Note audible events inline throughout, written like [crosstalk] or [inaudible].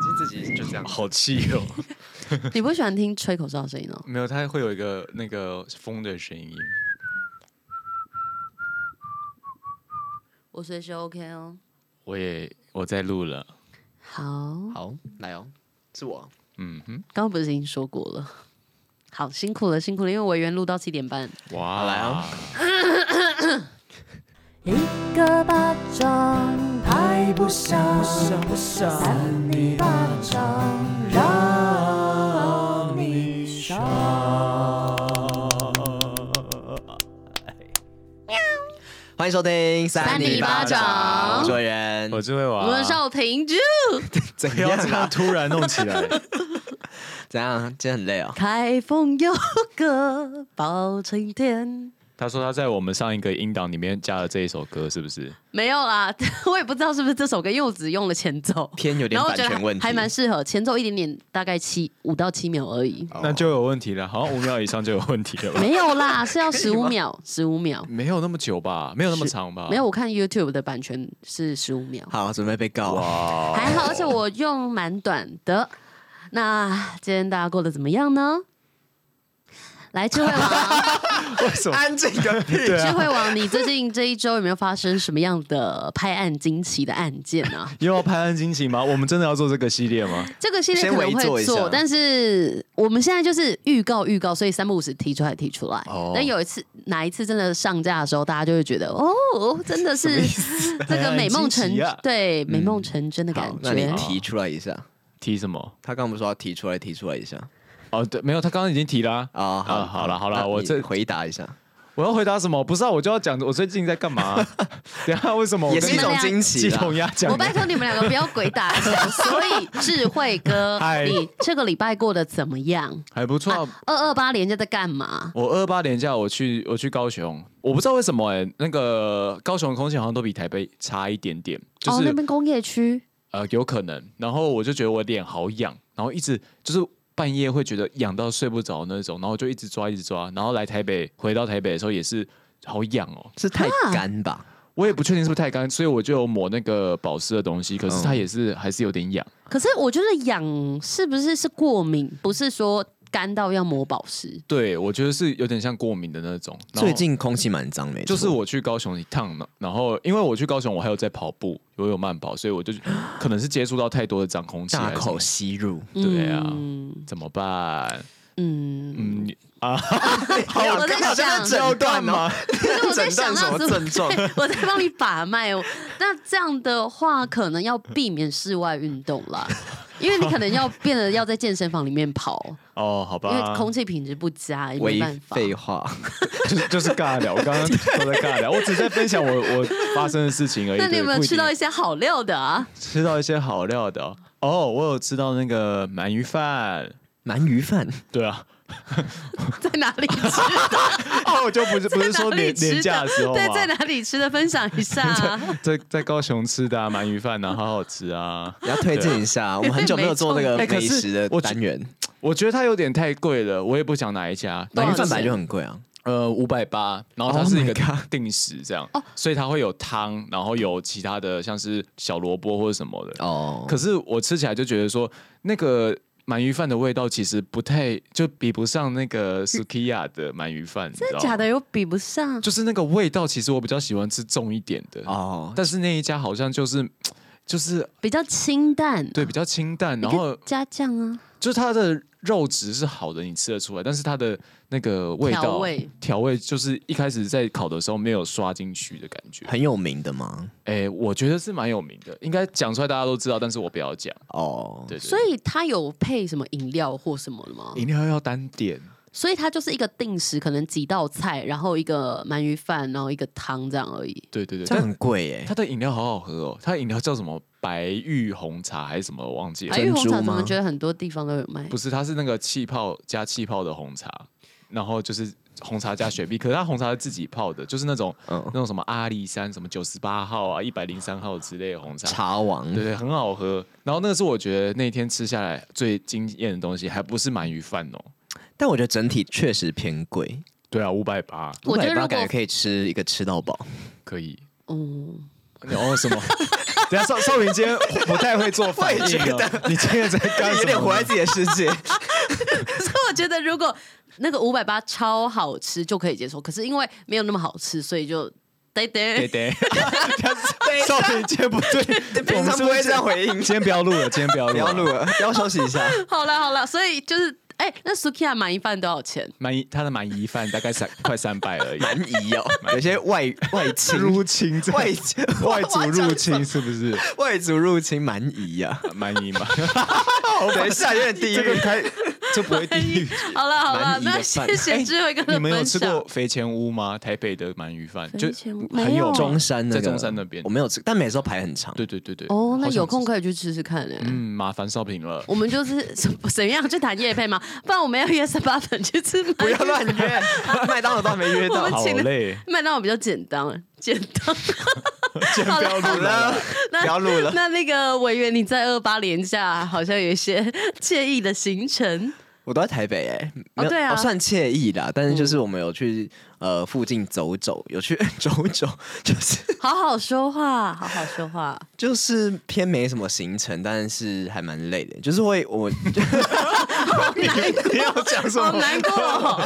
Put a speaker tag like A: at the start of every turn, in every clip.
A: 自己就这样，
B: 好气哦！[laughs]
C: 你不喜欢听吹口哨的声音哦？
B: 没有，它会有一个那个风的声音。
C: 我随时 OK 哦。
B: 我也我在录了。
C: 好，
A: 好，来哦，是我。
B: 嗯哼，
C: 刚刚不是已经说过了？好，辛苦了，辛苦了，因为我原录到七点半。
B: 哇，来啊！[coughs]
C: 一个巴掌拍不响，扇你巴掌让你爽。
A: 欢迎收听
C: 三尼巴掌，
A: 我是魏人，
B: 我是魏娃，
C: 我是少廷珠。
A: 怎
B: 样？这样突然弄起来？
A: 怎样？今天很累哦。
C: 开封有个包青天。
B: 他说他在我们上一个音档里面加了这一首歌，是不是？
C: 没有啦，[laughs] 我也不知道是不是这首歌，因为我只用了前奏，
A: 偏有点版权问题，
C: 还蛮适合前奏一点点，大概七五到七秒而已，
B: 那就有问题了，好像五秒以上就有问题了吧？
C: 没有啦，是要十五秒，十五秒，
B: 没有那么久吧？没有那么长吧？
C: 没有，我看 YouTube 的版权是十五秒。
A: 好，准备被告
B: 哇，
C: 还好，而且我用蛮短的。那今天大家过得怎么样呢？来，智慧王，[laughs]
B: 为什么
A: 安静个屁？
C: 智慧王，你最近这一周有没有发生什么样的拍案惊奇的案件呢、啊？[laughs]
B: 又要拍案惊奇吗？我们真的要做这个系列吗？
C: 这个系列可能会做，但是我们现在就是预告预告，所以三不五时提出来提出来。哦。但有一次哪一次真的上架的时候，大家就会觉得哦，真的是 [laughs] 这个美梦成、啊、对美梦成真的感觉。
A: 那你提出来一下，
B: 提什么？
A: 他刚不是说要提出来，提出来一下。
B: 哦，对，没有，他刚刚已经提了啊。
A: 哦、好，
B: 好了，好了，我这
A: 回答一下。
B: 我要回答什么？不是啊，我就要讲我最近在干嘛、啊。[laughs] 等下为什么我？
A: 也是一种惊奇。
B: 鸡同鸭讲。
C: 我拜托你们两个不要鬼打墙。所以智慧哥，[laughs] 你这个礼拜过得怎么样？
B: 还不错。
C: 二二八连假在干嘛？
B: 我二二八连假我去我去高雄，我不知道为什么哎、欸，那个高雄的空气好像都比台北差一点点。就是、
C: 哦，那边工业区。
B: 呃，有可能。然后我就觉得我脸好痒，然后一直就是。半夜会觉得痒到睡不着那种，然后就一直抓一直抓，然后来台北，回到台北的时候也是好痒哦，
A: 是太干吧？[laughs]
B: 我也不确定是不是太干，所以我就抹那个保湿的东西，可是它也是还是有点痒。
C: 可是我觉得痒是不是是过敏？不是说。干到要抹保湿，
B: 对，我觉得是有点像过敏的那种。
A: 最近空气蛮脏的，
B: 就是我去高雄一趟呢，然后因为我去高雄，我还有在跑步，我有慢跑，所以我就 [gasps] 可能是接触到太多的脏空气，
A: 大口吸入。
B: 对啊，怎么办？
C: 嗯嗯
B: 啊，[laughs]
C: 我在想
A: 诊断吗？
C: 不是我在想什么症状？[laughs] 我在帮你把脉。那这样的话，可能要避免室外运动啦。[laughs] 因为你可能要变得要在健身房里面跑 [laughs]
B: 哦，好吧，
C: 因为空气品质不佳，也没办法。
A: 废话，
B: 就 [laughs] 是就是尬聊，我刚刚都在尬聊，我只在分享我我发生的事情而已。
C: 那你有没有吃到一些好料的啊？
B: 吃到一些好料的哦，哦我有吃到那个鳗鱼饭，
A: 鳗鱼饭，
B: 对啊。[laughs]
C: 在哪里吃的？[laughs]
B: 哦，我就不是不是说年年假的时候，
C: 对，在哪里吃的？分享一下、啊。
B: 在在，在高雄吃的鳗、啊、鱼饭呢，好好吃啊！
A: 你 [laughs] 要推荐一下，我们很久没有做那个美食的单元。欸、
B: 我，我觉得它有点太贵了，我也不想哪一家。
A: 鳗鱼饭本来就很贵啊，
B: 呃，五百八，然后它是一个定时这样，oh、所以它会有汤，然后有其他的像是小萝卜或者什么的。哦、oh，可是我吃起来就觉得说那个。鳗鱼饭的味道其实不太，就比不上那个 Sukiya 的鳗鱼饭，
C: 真的假的？又比不上？
B: 就是那个味道，其实我比较喜欢吃重一点的哦。但是那一家好像就是，就是
C: 比较清淡，
B: 对，比较清淡，然后
C: 加酱啊，
B: 就是它的。肉质是好的，你吃得出来，但是它的那个味道调味，调味就是一开始在烤的时候没有刷进去的感觉。
A: 很有名的吗？
B: 哎、欸，我觉得是蛮有名的，应该讲出来大家都知道，但是我不要讲
A: 哦。
B: 对，
C: 所以它有配什么饮料或什么的吗？
B: 饮料要单点，
C: 所以它就是一个定时，可能几道菜，然后一个鳗鱼饭，然后一个汤这样而已。
B: 对对对，
A: 这很贵耶。
B: 它的饮料好好喝哦，它的饮料叫什么？白玉红茶还是什么？我忘记了。
C: 白玉红茶怎么觉得很多地方都有卖？
B: 不是，它是那个气泡加气泡的红茶，然后就是红茶加雪碧。可是它红茶是自己泡的，就是那种、嗯、那种什么阿里山什么九十八号啊、一百零三号之类的红茶。
A: 茶王，
B: 对对，很好喝。然后那个是我觉得那天吃下来最惊艳的东西，还不是鳗鱼饭哦。
A: 但我觉得整体确实偏贵。对啊，
B: 五百八，
A: 五百八感觉可以吃一个吃到饱。
B: 可以。
C: 嗯。
B: 哦什么？[laughs] 等下少少平今天不太会做反应，你今天在干 [laughs]
A: 有点活在自己的世界。[laughs]
C: 所以我觉得如果那个五百八超好吃就可以接受，可是因为没有那么好吃，所以就。对对对，
B: 少平今天不对，
A: 平常不会这样回应。
B: 今天不要录了，今天不要录，
A: 不要录了，要休息一下。
C: 好了好了，所以就是。哎，那 Sukiya 鳗鱼饭多少钱？
B: 鳗鱼他的鳗鱼饭大概三 [laughs] 快三百而已。
A: 鳗鱼哦，有些外 [laughs] 外侵
B: 入侵，外外族入侵是不是？[laughs]
A: 外族入侵鳗鱼呀，
B: 鳗鱼嘛。
A: 等一下，有点低，这个
B: 开，这不会地狱。[laughs]
C: 好了好了，那谢谢智慧哥的分享。
B: 你们有吃过肥前屋吗？台北的鳗鱼饭就
C: 很有
A: 中山
B: 在中山那边，
A: 我没有吃，但每次都排很长。
B: 对对对对。
C: 哦，那有空可以去吃吃看。
B: 嗯，麻烦少平了。
C: 我们就是 [laughs] 怎怎样去谈夜配吗？不然我们要约。十八粉去吃，
A: 不要乱约。[laughs] 麦当劳都还没约到，
B: 好累。
C: 麦当劳比较简单，
B: 简单。不要录了，
A: 不要录了。
C: 那那个委员，你在二八年假好像有一些惬意的行程。
A: 我都在台北哎，
C: 哦对啊，
A: 算惬意的，但是就是我们有去呃附近走走，有去 [laughs] 走走，就是
C: 好好说话，好好说话，
A: 就是偏没什么行程，但是还蛮累的，就是会我 [laughs]
C: 你要讲什么？好难过，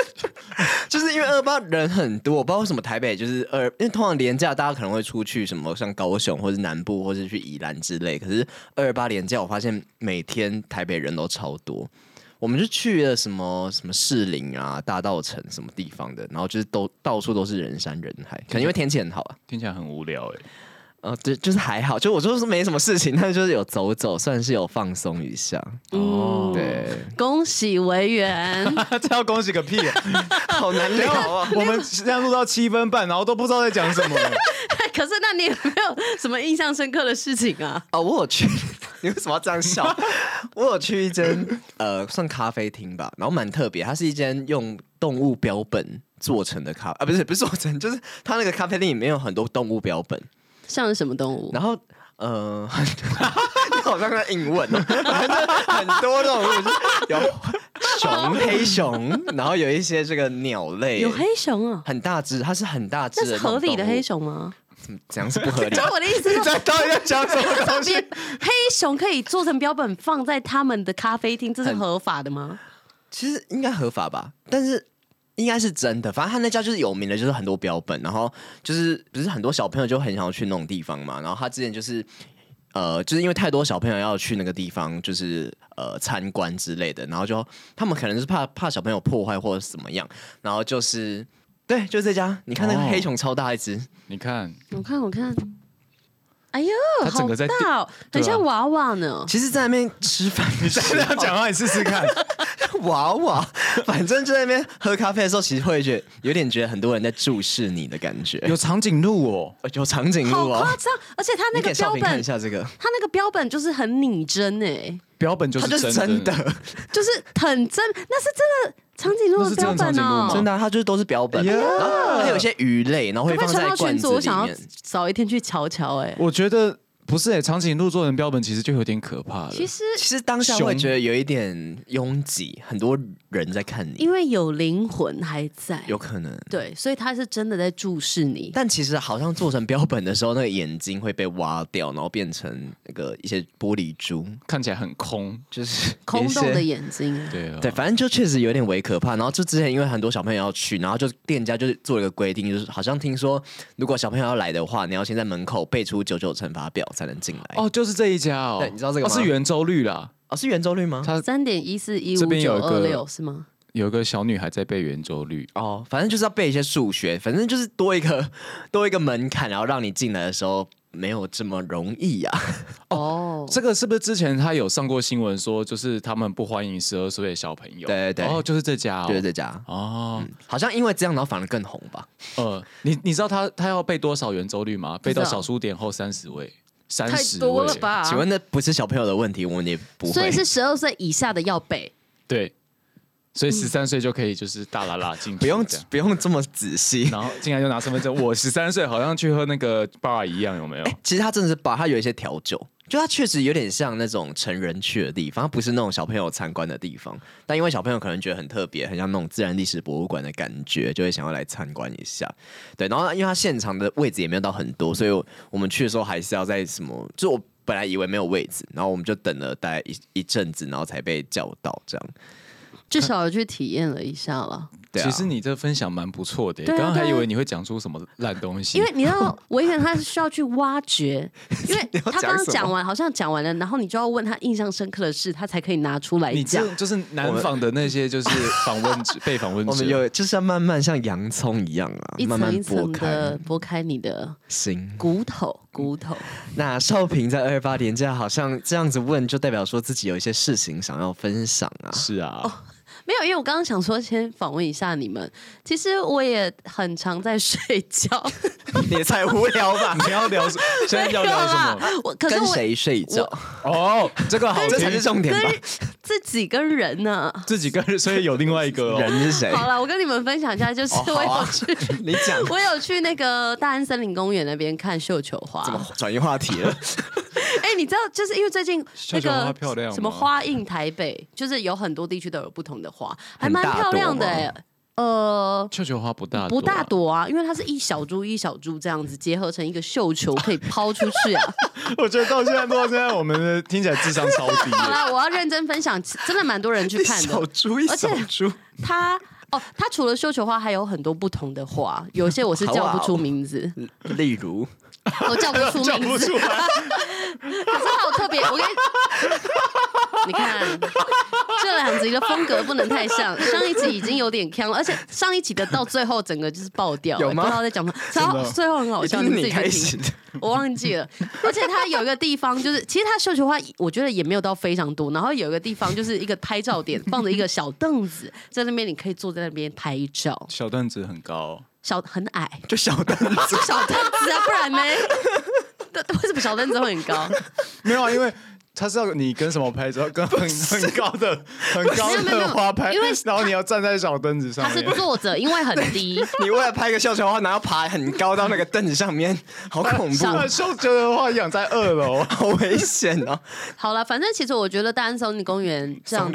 C: [laughs]
A: 就是因为二八人很多，我不知道为什么台北就是二，因为通常廉价大家可能会出去什么像高雄或是南部，或是去宜兰之类，可是二二八廉价我发现每天台北人都超多。我们就去了什么什么士林啊、大道城什么地方的，然后就是都到处都是人山人海，可能因为天气很好啊。
B: 听起来很无聊哎、欸。
A: 呃，对，就是还好，就我就是没什么事情，但是就是有走走，算是有放松一下。
C: 哦，对，恭喜维园，
B: 这要恭喜个屁啊！[laughs]
A: 好难聊啊！
B: 我们现在录到七分半，然后都不知道在讲什么。[laughs]
C: 可是那你有没有什么印象深刻的事情啊？
A: 哦，我有去。你为什么要这样笑？[laughs] 我有去一间呃，算咖啡厅吧，然后蛮特别，它是一间用动物标本做成的咖啊，不是不是做成，[laughs] 就是它那个咖啡厅里面有很多动物标本，
C: 像是什么动物？
A: 然后呃，[laughs] 你好像在硬问哦，反正很多动物，有熊、黑熊，然后有一些这个鸟类，
C: 有黑熊啊，
A: 很大只，它是很大只，
C: 这是合理的黑熊吗？
A: 怎样是不合理？
C: 就我的意思是，[laughs]
A: 在到底在讲什么东西？
C: 黑熊可以做成标本放在他们的咖啡厅，这是合法的吗？
A: 其实应该合法吧，但是应该是真的。反正他那家就是有名的，就是很多标本，然后就是不是很多小朋友就很想要去那种地方嘛。然后他之前就是呃，就是因为太多小朋友要去那个地方，就是呃参观之类的，然后就他们可能是怕怕小朋友破坏或者怎么样，然后就是。对，就这家。你看那个黑熊超大一只，
B: 你看，
C: 我看，我看，哎呦，好大哦，很像娃娃呢。
A: 其实，在那边吃饭，
B: 你再这样讲话，你试试看。[laughs]
A: 娃娃，反正就在那边喝咖啡的时候，其实会觉得有点觉得很多人在注视你的感觉。
B: 有长颈鹿哦，
A: 有长颈鹿哦，
C: 好夸张！而且它那个标本，
A: 看一下这个，
C: 它那个标本就是很拟真哎，
B: 标本就是
A: 真的，
C: 就是很真，那是真的。长颈鹿的标本哦，
A: 真的，它就是都是标本，然后还有一些鱼类，然后会放在罐子里面。我想要
C: 早一天去瞧瞧，哎，
B: 我觉得。不是哎、欸，长颈鹿做成标本其实就有点可怕了。
C: 其实
A: 其实当下会觉得有一点拥挤，很多人在看你，
C: 因为有灵魂还在，
A: 有可能
C: 对，所以他是真的在注视你。
A: 但其实好像做成标本的时候，那个眼睛会被挖掉，然后变成那个一些玻璃珠，
B: 看起来很空，
A: 就是 [laughs]
C: 空洞的眼睛。
B: 对啊，
A: 对，反正就确实有点微可怕。然后就之前因为很多小朋友要去，然后就店家就是做了一个规定，就是好像听说如果小朋友要来的话，你要先在门口背出九九乘法表才能进来。
B: 哦，就是这一家哦。
A: 对，你知道这个吗？
B: 是圆周率啦。
A: 哦，是圆周率吗？
C: 它三点一四一五九二六是吗？
B: 有一个小女孩在背圆周率。
A: 哦，反正就是要背一些数学，反正就是多一个 [laughs] 多一个门槛，然后让你进来的时候没有这么容易呀。[laughs]
C: 哦，
B: 这个是不是之前他有上过新闻说，就是他们不欢迎十二岁的小朋友？
A: 对对对，
B: 哦，就是这家，
A: 就是这家。
B: 哦，
A: 好像因为这样，然后反而更红吧？
B: 呃，你你知道他他要背多少圆周率吗？背到小数点后三十位。
C: 太多了吧？
A: 请问那不是小朋友的问题，我们也不会。
C: 所以是十二岁以下的要背。
B: 对，所以十三岁就可以就是大拉拉进，
A: 不用不用这么仔细，
B: 然后进来就拿身份证。我十三岁，好像去喝那个 bar 一样，有没有？
A: 其实他真的是 bar，他有一些调酒。就它确实有点像那种成人去的地方，它不是那种小朋友参观的地方。但因为小朋友可能觉得很特别，很像那种自然历史博物馆的感觉，就会想要来参观一下。对，然后因为它现场的位置也没有到很多，所以我们去的时候还是要在什么，就我本来以为没有位置，然后我们就等了大概一一阵子，然后才被叫到这样。
C: 至少去体验了一下了。
B: 其实你这分享蛮不错的，刚刚还以为你会讲出什么烂东西。
C: 因为你知道，我以为他是需要去挖掘，[laughs] 因为他刚刚讲完，好像讲完了，然后你就要问他印象深刻的事，他才可以拿出
B: 来讲。就是南访的那些，就是访问 [laughs] 被访问者，
A: 我们有就是要慢慢像洋葱一样啊，
C: 一层一
A: 层
C: 的剥开你的心骨头骨头。
A: 那少平在二二八连假好像这样子问，就代表说自己有一些事情想要分享啊。
B: 是啊。
C: 哦没有，因为我刚刚想说先访问一下你们。其实我也很常在睡觉，[laughs]
A: 你才无聊吧？
B: 你 [laughs] 要聊什么？现在要聊什么？
C: 我可是
A: 跟谁睡觉？[laughs]
B: 哦，这个好，
A: 这才是重点吧？
C: 自己跟人呢？
B: 自己跟人，所以有另外一个
A: 人是谁？
C: 好了，我跟你们分享一下，就是我有去，
A: 你讲，
C: 我有去那个大安森林公园那边看绣球花。
A: 怎么转移话题了？
C: 哎，你知道，就是因为最近那个什么花印台北，就是有很多地区都有不同的花，还蛮漂亮的哎。呃，
B: 绣球花不大
C: 不大朵啊，因为它是一小株一小株这样子结合成一个绣球，可以抛出去啊。[laughs]
B: 我觉得到现在，到现在我们的听起来智商超低。
C: 好了，我要认真分享，真的蛮多人去看的。[laughs]
A: 小株一小株，
C: 它哦，它除了绣球花，还有很多不同的花，有些我是叫不出名字，
A: 例如。
C: 我叫不出名字，[laughs] 可是好特别。我跟你，你看这两集的风格不能太像。上一集已经有点坑了，而且上一集的到最后整个就是爆掉，有吗？不知道在讲什么。然后最后很好笑，你自己去听。我忘记了，而且它有一个地方就是，其实它绣球花我觉得也没有到非常多。然后有一个地方就是一个拍照点，放着一个小凳子在那边，你可以坐在那边拍照。
B: 小凳子很高。
C: 小很矮，[laughs]
A: 就小凳子，[laughs]
C: 小凳子啊，不然呢？[laughs] 为什么小凳子会很高？
B: 没有啊，因为。他是要你跟什么拍照？跟很很高的、很高的花拍，因为 [laughs] 然后你要站在小凳子上面。
C: 他是坐着，[laughs] 因为很低。
A: 你为了拍个绣球花，然后爬很高到那个凳子上面，[laughs] 好恐怖！
B: 绣球的话养在二楼，
A: 好危险哦。
C: 好了，反正其实我觉得大安森林公园这样，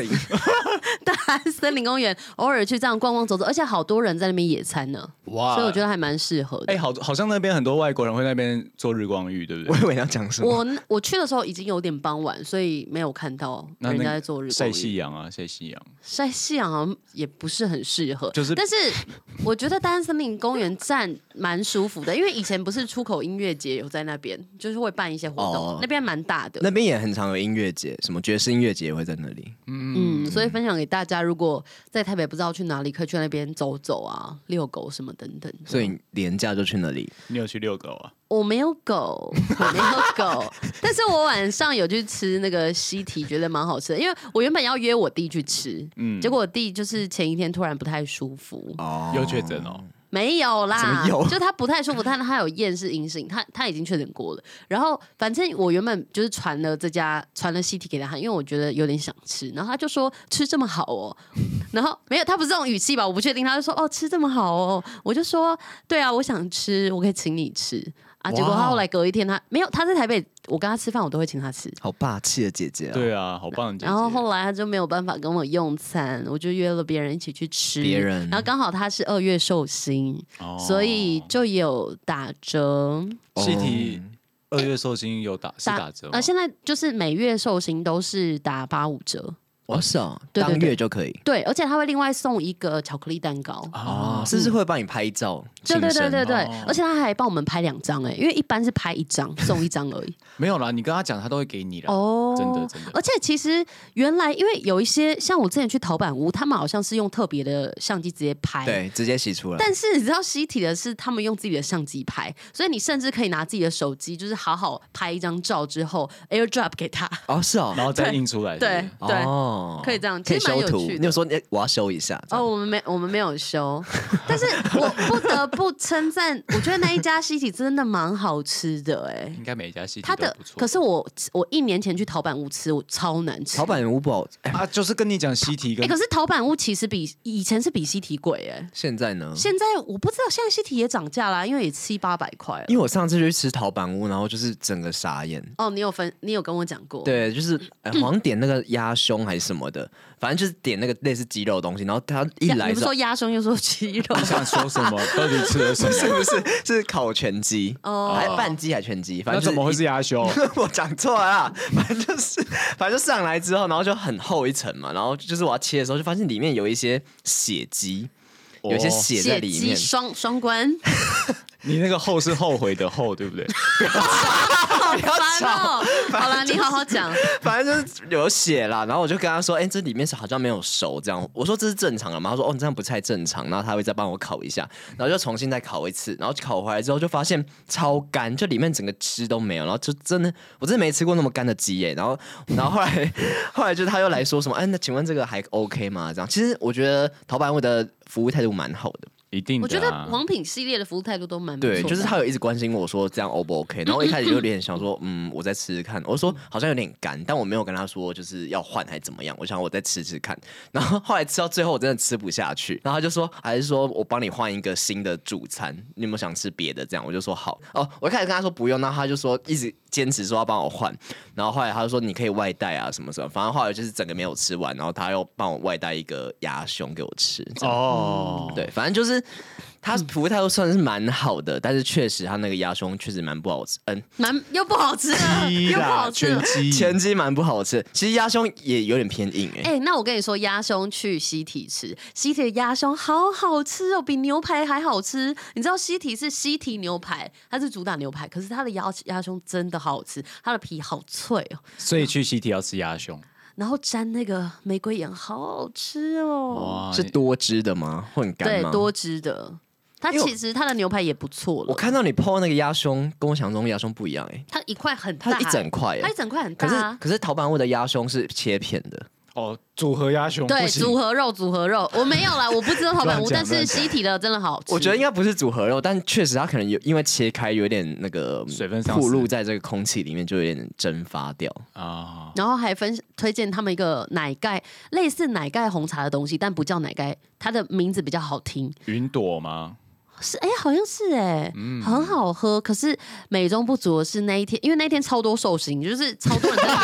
C: 大安森林公园偶尔去这样逛逛走走，而且好多人在那边野餐呢。哇！所以我觉得还蛮适合的。
B: 哎，好，好像那边很多外国人会那边做日光浴，对不对？
A: 我以为你要讲什么？
C: 我我去的时候已经有点傍晚。所以没有看到人家在做日
B: 晒夕阳啊，晒夕阳，
C: 晒夕阳好像也不是很适合。
B: 就是，
C: 但是 [laughs] 我觉得大安森林公园站蛮舒服的，因为以前不是出口音乐节有在那边，就是会办一些活动，哦、那边蛮大的。
A: 那边也很常有音乐节，什么爵士音乐节也会在那里。
C: 嗯，嗯，所以分享给大家，如果在台北不知道去哪里，可以去那边走走啊，遛狗什么等等。
A: 所以连假就去那里。
B: 你有去遛狗啊？
C: 我没有狗，[laughs] 我没有狗，但是我晚上有去吃那个西提，觉得蛮好吃的。因为我原本要约我弟去吃，嗯，结果我弟就是前一天突然不太舒服，
B: 哦，有确诊哦。
C: 没有啦，就他不太舒服，但他有验是阴性，他他已经确诊过了。然后反正我原本就是传了这家传了西提给他看，因为我觉得有点想吃。然后他就说吃这么好哦，[laughs] 然后没有，他不是这种语气吧？我不确定。他就说哦，吃这么好哦，我就说对啊，我想吃，我可以请你吃。啊！结果他后来隔一天，他没有，他在台北，我跟他吃饭，我都会请他吃。
A: 好霸气的姐姐啊！
B: 对啊，好棒的姐姐。
C: 然后后来他就没有办法跟我用餐，我就约了别人一起去吃。
A: 别人，
C: 然后刚好他是二月寿星，哦、所以就有打折。
B: 西提二月寿星有打是打折？
C: 呃，现在就是每月寿星都是打八五折。
A: 哦，是哦，当月就可以。
C: 对，而且他会另外送一个巧克力蛋糕
A: 哦，甚至会帮你拍照。
C: 对对对对对，而且他还帮我们拍两张哎，因为一般是拍一张送一张而已。
B: 没有啦，你跟他讲，他都会给你的哦，真的真的。
C: 而且其实原来因为有一些像我之前去陶板屋，他们好像是用特别的相机直接拍，
A: 对，直接洗出来。
C: 但是你知道西体的是他们用自己的相机拍，所以你甚至可以拿自己的手机，就是好好拍一张照之后，AirDrop 给他。
A: 哦，是哦，
B: 然后再印出来。
C: 对对。
A: 哦，
C: 可以这样，其实蛮有趣的。
A: 你有说你我要修一下？
C: 哦，我们没，我们没有修，[laughs] 但是我不得不称赞，我觉得那一家西体真的蛮好吃的，哎，
B: 应该每一家西体
C: 它的，可是我我一年前去陶板屋吃，我超难吃。
A: 陶板屋不好
B: 啊，就是跟你讲西堤，哎，
C: 可是陶板屋其实比以前是比西体贵，哎，
A: 现在呢？
C: 现在我不知道，现在西体也涨价啦，因为也七八百块。
A: 因为我上次去吃陶板屋，然后就是整个傻眼。
C: 哦，你有分，你有跟我讲过，
A: 对，就是 [laughs] 好像点那个鸭胸还是什么的，反正就是点那个类似鸡肉的东西，然后他一来
C: 就说鸭胸，又说鸡肉，[laughs]
B: 你想说什么？到底吃了什么？[laughs]
A: 是不是是烤全鸡？哦，还半鸡还全鸡？反正
B: 怎么会是鸭胸？[laughs]
A: 我讲错了，反正就是反正就上来之后，然后就很厚一层嘛，然后就是我要切的时候，就发现里面有一些血迹，有一些血在里面，
C: 双双关。
B: 你那个后是后悔的后，对不
C: 对？好了，你好好讲。
A: 反正就是有血啦，然后我就跟他说：“哎、欸，这里面是好像没有熟，这样。”我说：“这是正常的吗？”他说：“哦，你这样不太正常。”然后他会再帮我烤一下，然后就重新再烤一次，然后烤回来之后就发现超干，就里面整个汁都没有，然后就真的，我真的没吃过那么干的鸡耶。然后，然后后来，[laughs] 后来就他又来说什么：“哎，那请问这个还 OK 吗？”这样，其实我觉得陶板屋的服务态度蛮好的。
B: 一定、啊，
C: 我觉得王品系列的服务态度都蛮
A: 对，就是他有一直关心我说这样 O 不 OK，然后我一开始就有点想说，[coughs] 嗯，我再吃吃看。我说好像有点干，但我没有跟他说就是要换还是怎么样。我想我再吃吃看。然后后来吃到最后我真的吃不下去，然后他就说还是说我帮你换一个新的主餐，你有没有想吃别的？这样我就说好。哦，我一开始跟他说不用，那他就说一直坚持说要帮我换。然后后来他就说你可以外带啊什么什么，反正后来就是整个没有吃完，然后他又帮我外带一个鸭胸给我吃。哦，对，反正就是。他服务态度算是蛮好的，但是确实他那个鸭胸确实蛮不好吃，嗯，
C: 蛮又不好吃，又不好吃，
B: 全鸡
A: 全鸡蛮不好吃。其实鸭胸也有点偏硬哎、欸。
C: 哎、欸，那我跟你说，鸭胸去西体吃，西体的鸭胸好好吃哦，比牛排还好吃。你知道西体是西体牛排，它是主打牛排，可是它的鸭鸭胸真的好好吃，它的皮好脆哦。
B: 所以去西体要吃鸭胸，
C: 然后沾那个玫瑰盐，好好吃哦。
A: 是多汁的吗？会很干吗？
C: 对，多汁的。它其实它的牛排也不错了。
A: 我看到你 po 那个鸭胸，跟我想象中鸭胸不一样哎、欸。
C: 它一块很大，
A: 它一整块，
C: 它一整块很大。
A: 可是可是陶板屋的鸭胸是切片的
B: 哦，组合鸭胸。
C: 对，组合肉，组合肉。我没有啦，我不知道陶板屋，[laughs] 但是西体的真的好吃。
A: 我觉得应该不是组合肉，但确实它可能有因为切开有点那个
B: 水分
A: 暴露在这个空气里面，就有点蒸发掉啊。
C: 哦、然后还分推荐他们一个奶盖，类似奶盖红茶的东西，但不叫奶盖，它的名字比较好听。
B: 云朵吗？
C: 是哎、欸，好像是哎、欸，嗯、很好喝。可是美中不足的是那一天，因为那一天超多寿星，就是超多人在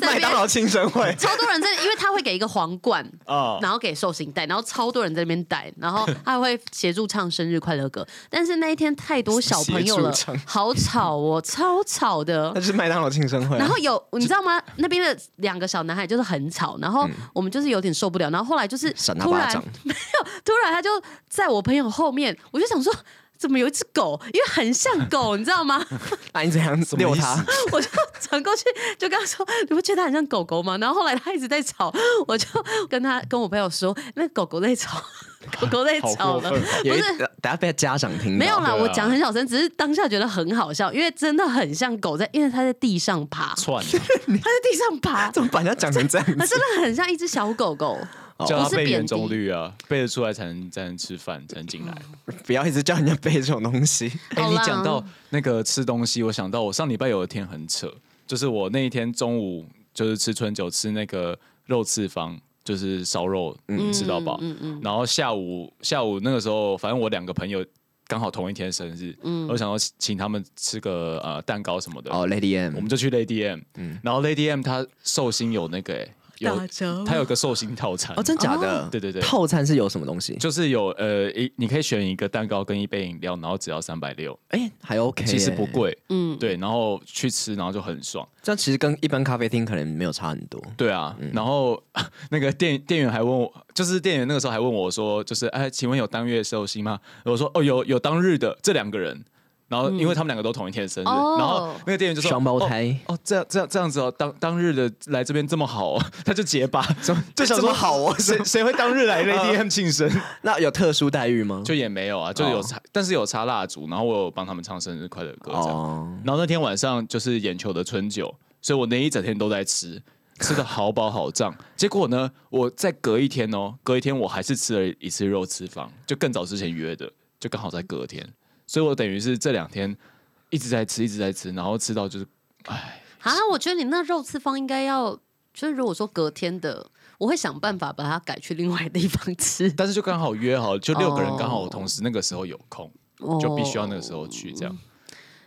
A: 麦当劳庆生会，
C: 超多人在，因为他会给一个皇冠，哦、然后给寿星戴，然后超多人在那边戴，然后他还会协助唱生日快乐歌。但是那一天太多小朋友了，好吵哦，超吵的。
A: 那是麦当劳庆生会、啊。
C: 然后有你知道吗？那边的两个小男孩就是很吵，然后我们就是有点受不了。然后后来就是突然 [laughs] 没有，突然他就在我朋友后面。我就想说，怎么有一只狗？因为很像狗，[laughs] 你知道吗？[laughs]
A: 那你怎样遛它？[laughs]
C: 我就转过去，就跟他说：“你不觉得它很像狗狗吗？”然后后来它一直在吵，我就跟他跟我朋友说：“那狗狗在吵，狗狗在吵了。”不是，
A: 等下被家长听到。
C: 没有啦，我讲很小声，只是当下觉得很好笑，因为真的很像狗在，因为它在地上爬，
B: 窜，
C: 它在地上爬，
A: 怎么把人家讲成这样？
C: 它真的很像一只小狗狗。
B: 叫他背圆周率啊，背得出来才能才能吃饭，才能进来。[laughs]
A: 不要一直叫人家背这种东西。[laughs]
B: 哎、欸，你讲到那个吃东西，我想到我上礼拜有一天很扯，就是我那一天中午就是吃春酒，吃那个肉刺方，就是烧肉，嗯，吃到饱。嗯嗯嗯、然后下午下午那个时候，反正我两个朋友刚好同一天生日，嗯，我想要请他们吃个呃蛋糕什么的。
A: 哦，Lady M，
B: 我们就去 Lady M。嗯，然后 Lady M 他寿星有那个哎、欸。有，它有个寿星套餐
A: 哦，真假的？
B: 对对对，
A: 套餐是有什么东西？
B: 就是有呃一，你可以选一个蛋糕跟一杯饮料，然后只要三百六，
A: 哎，还 OK，
B: 其实不贵，嗯，对，然后去吃，然后就很爽。
A: 这样其实跟一般咖啡厅可能没有差很多。
B: 对啊，然后 [laughs] 那个店店员还问我，就是店员那个时候还问我说，就是哎，请问有当月寿星吗？我说哦，有有当日的这两个人。然后，因为他们两个都同一天生日，然后那个店员就说
A: 双胞胎
B: 哦，这样这样这样子哦，当当日的来这边这么好，[laughs] 他就结巴，[laughs] 就想说好哦，[laughs] 谁谁会当日来 Lady M 庆生？
A: 那有特殊待遇吗？
B: 就也没有啊，就有插，但是有插蜡烛，然后我有帮他们唱生日快乐歌这样。然后那天晚上就是眼球的春酒，所以我那一整天都在吃。吃的好饱好胀。结果呢，我再隔一天哦，隔一天我还是吃了一次肉翅坊，就更早之前约的，就刚好在隔天，所以我等于是这两天一直在吃，一直在吃，然后吃到就是，哎，
C: 啊，我觉得你那肉刺方应该要，就是如果说隔天的。我会想办法把它改去另外地方吃，[laughs]
B: 但是就刚好约好，就六个人刚好我同时那个时候有空，oh. 就必须要那个时候去这样。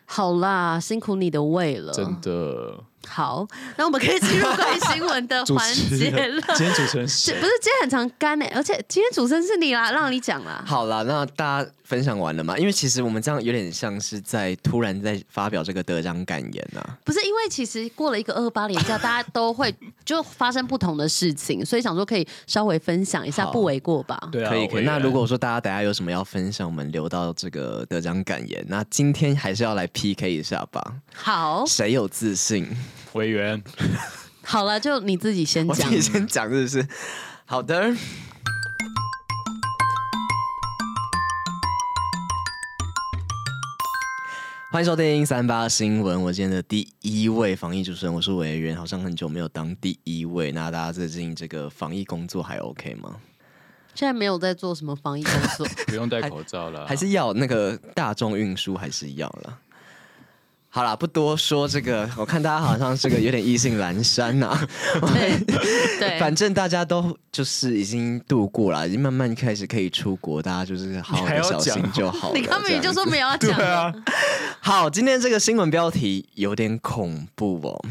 C: 好啦，辛苦你的胃了，
B: 真的。
C: 好，那我们可以进入关于新闻的环节了。[laughs]
B: 今天主持人是
C: 不是今天很常干呢？而且今天主持人是你啦，让你讲啦。
A: 好啦，那大家分享完了吗？因为其实我们这样有点像是在突然在发表这个得奖感言呐、啊。
C: 不是，因为其实过了一个二八年假，大家都会就发生不同的事情，所以想说可以稍微分享一下，不为过吧？
A: 对啊，可以可以。那如果说大家等下有什么要分享，我们留到这个得奖感言。那今天还是要来 PK 一下吧。
C: 好，
A: 谁有自信？
B: 委员，[laughs]
C: 好了，就你自己先讲。[laughs] 我
A: 自己先讲，是不是？好的。欢迎收听三八新闻。我今天的第一位防疫主持人，我是委员。好像很久没有当第一位，那大家最近这个防疫工作还 OK 吗？
C: 现在没有在做什么防疫工作，[laughs]
B: 不用戴口罩了，还，
A: 还是要那个大众运输，还是要了。好啦，不多说这个。[laughs] 我看大家好像这个有点意兴阑珊呐、啊。
C: 对，[laughs]
A: 反正大家都就是已经度过了，已经慢慢开始可以出国，大家就是好好的小心就好了。
C: 你刚明明就说没有要讲。
B: 啊。[laughs]
A: 好，今天这个新闻标题有点恐怖哦。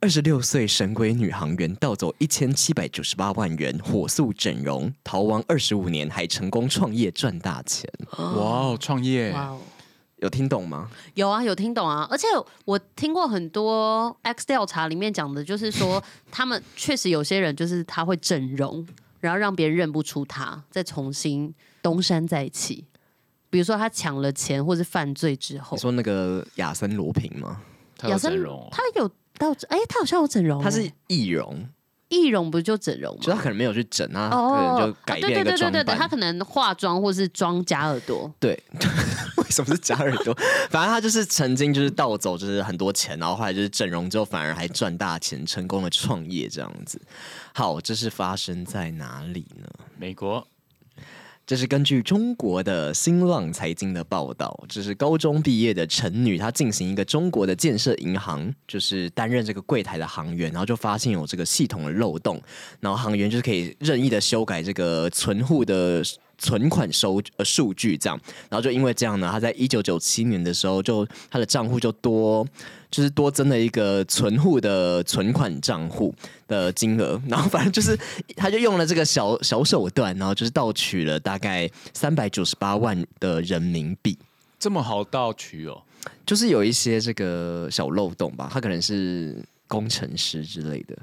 A: 二十六岁神鬼女航员盗走一千七百九十八万元，火速整容，逃亡二十五年，还成功创业赚大钱。
B: 哇哦，创业！哇哦。
A: 有听懂吗？
C: 有啊，有听懂啊！而且我听过很多 X 调查里面讲的，就是说 [laughs] 他们确实有些人就是他会整容，然后让别人认不出他，再重新东山再起。比如说他抢了钱或是犯罪之后，
A: 你说那个亚森罗平吗？
B: 亚森容，
C: 他有到哎，他好像有整容，
A: 他是易容。
C: 易容不就整容吗？
A: 就他可能没有去整啊，可能就改变一个装扮。
C: 他可能化妆或是装假耳朵。
A: 对，[laughs] 为什么是假耳朵？反正他就是曾经就是盗走就是很多钱，然后后来就是整容之后反而还赚大钱，成功的创业这样子。好，这是发生在哪里呢？
B: 美国。
A: 这是根据中国的新浪财经的报道，这是高中毕业的陈女，她进行一个中国的建设银行，就是担任这个柜台的行员，然后就发现有这个系统的漏洞，然后行员就是可以任意的修改这个存户的。存款收呃数据这样，然后就因为这样呢，他在一九九七年的时候就他的账户就多就是多增了一个存户的存款账户的金额，然后反正就是他就用了这个小小手段，然后就是盗取了大概三百九十八万的人民币，
B: 这么好盗取哦？
A: 就是有一些这个小漏洞吧，他可能是工程师之类的。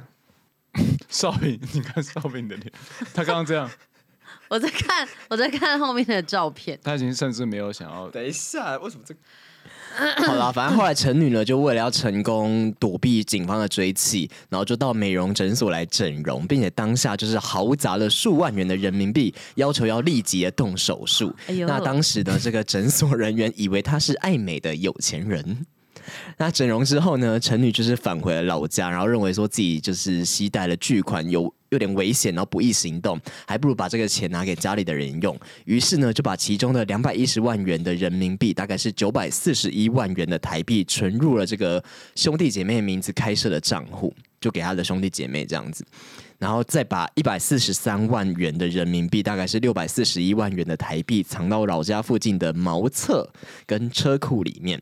A: [laughs]
B: 少平，你看少平的脸，他刚刚这样。[laughs]
C: 我在看，我在看后面的照片。
B: 他已经甚至没有想要。
A: 等一下，为什么这个？[coughs] 好了，反正后来陈女呢，就为了要成功躲避警方的追缉，然后就到美容诊所来整容，并且当下就是豪砸了数万元的人民币，要求要立即的动手术。哎，那当时的这个诊所人员以为她是爱美的有钱人。[laughs] 那整容之后呢，陈女就是返回了老家，然后认为说自己就是携带了巨款，有有点危险，然后不易行动，还不如把这个钱拿给家里的人用。于是呢，就把其中的两百一十万元的人民币，大概是九百四十一万元的台币，存入了这个兄弟姐妹名字开设的账户，就给他的兄弟姐妹这样子，然后再把一百四十三万元的人民币，大概是六百四十一万元的台币，藏到老家附近的茅厕跟车库里面。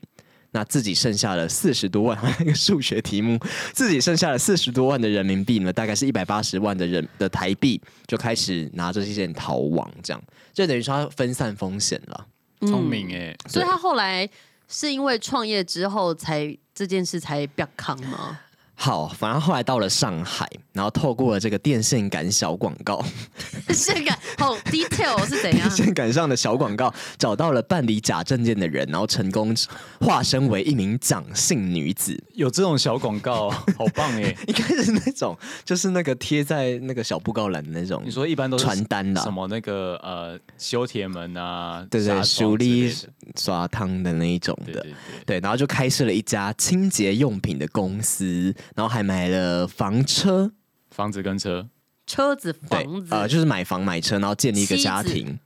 A: 那自己剩下了四十多万，那个数学题目，自己剩下了四十多万的人民币呢，大概是一百八十万的人的台币，就开始拿着这些逃亡，这样。就等于说他分散风险了，
B: 聪明哎、
C: 嗯，所以他后来是因为创业之后才这件事才比较扛吗？
A: 好，反正后来到了上海，然后透过了这个电线杆小广告，
C: 电线杆好 detail 是怎样？
A: 电线杆上的小广告找到了办理假证件的人，然后成功化身为一名蒋姓女子。
B: 有这种小广告，好棒耶！[laughs]
A: 应该是那种，就是那个贴在那个小布告栏的那种。
B: 你说一般都是
A: 传单的，
B: 什么那个呃修铁门啊，
A: 对对，熟力刷汤的那一种的，对，对，对，对，对，然后就开设了一家清洁用品的公司。然后还买了房车、
B: 房子跟车、
C: 车子、房子，
A: 呃，就是买房买车，然后建立一个家庭。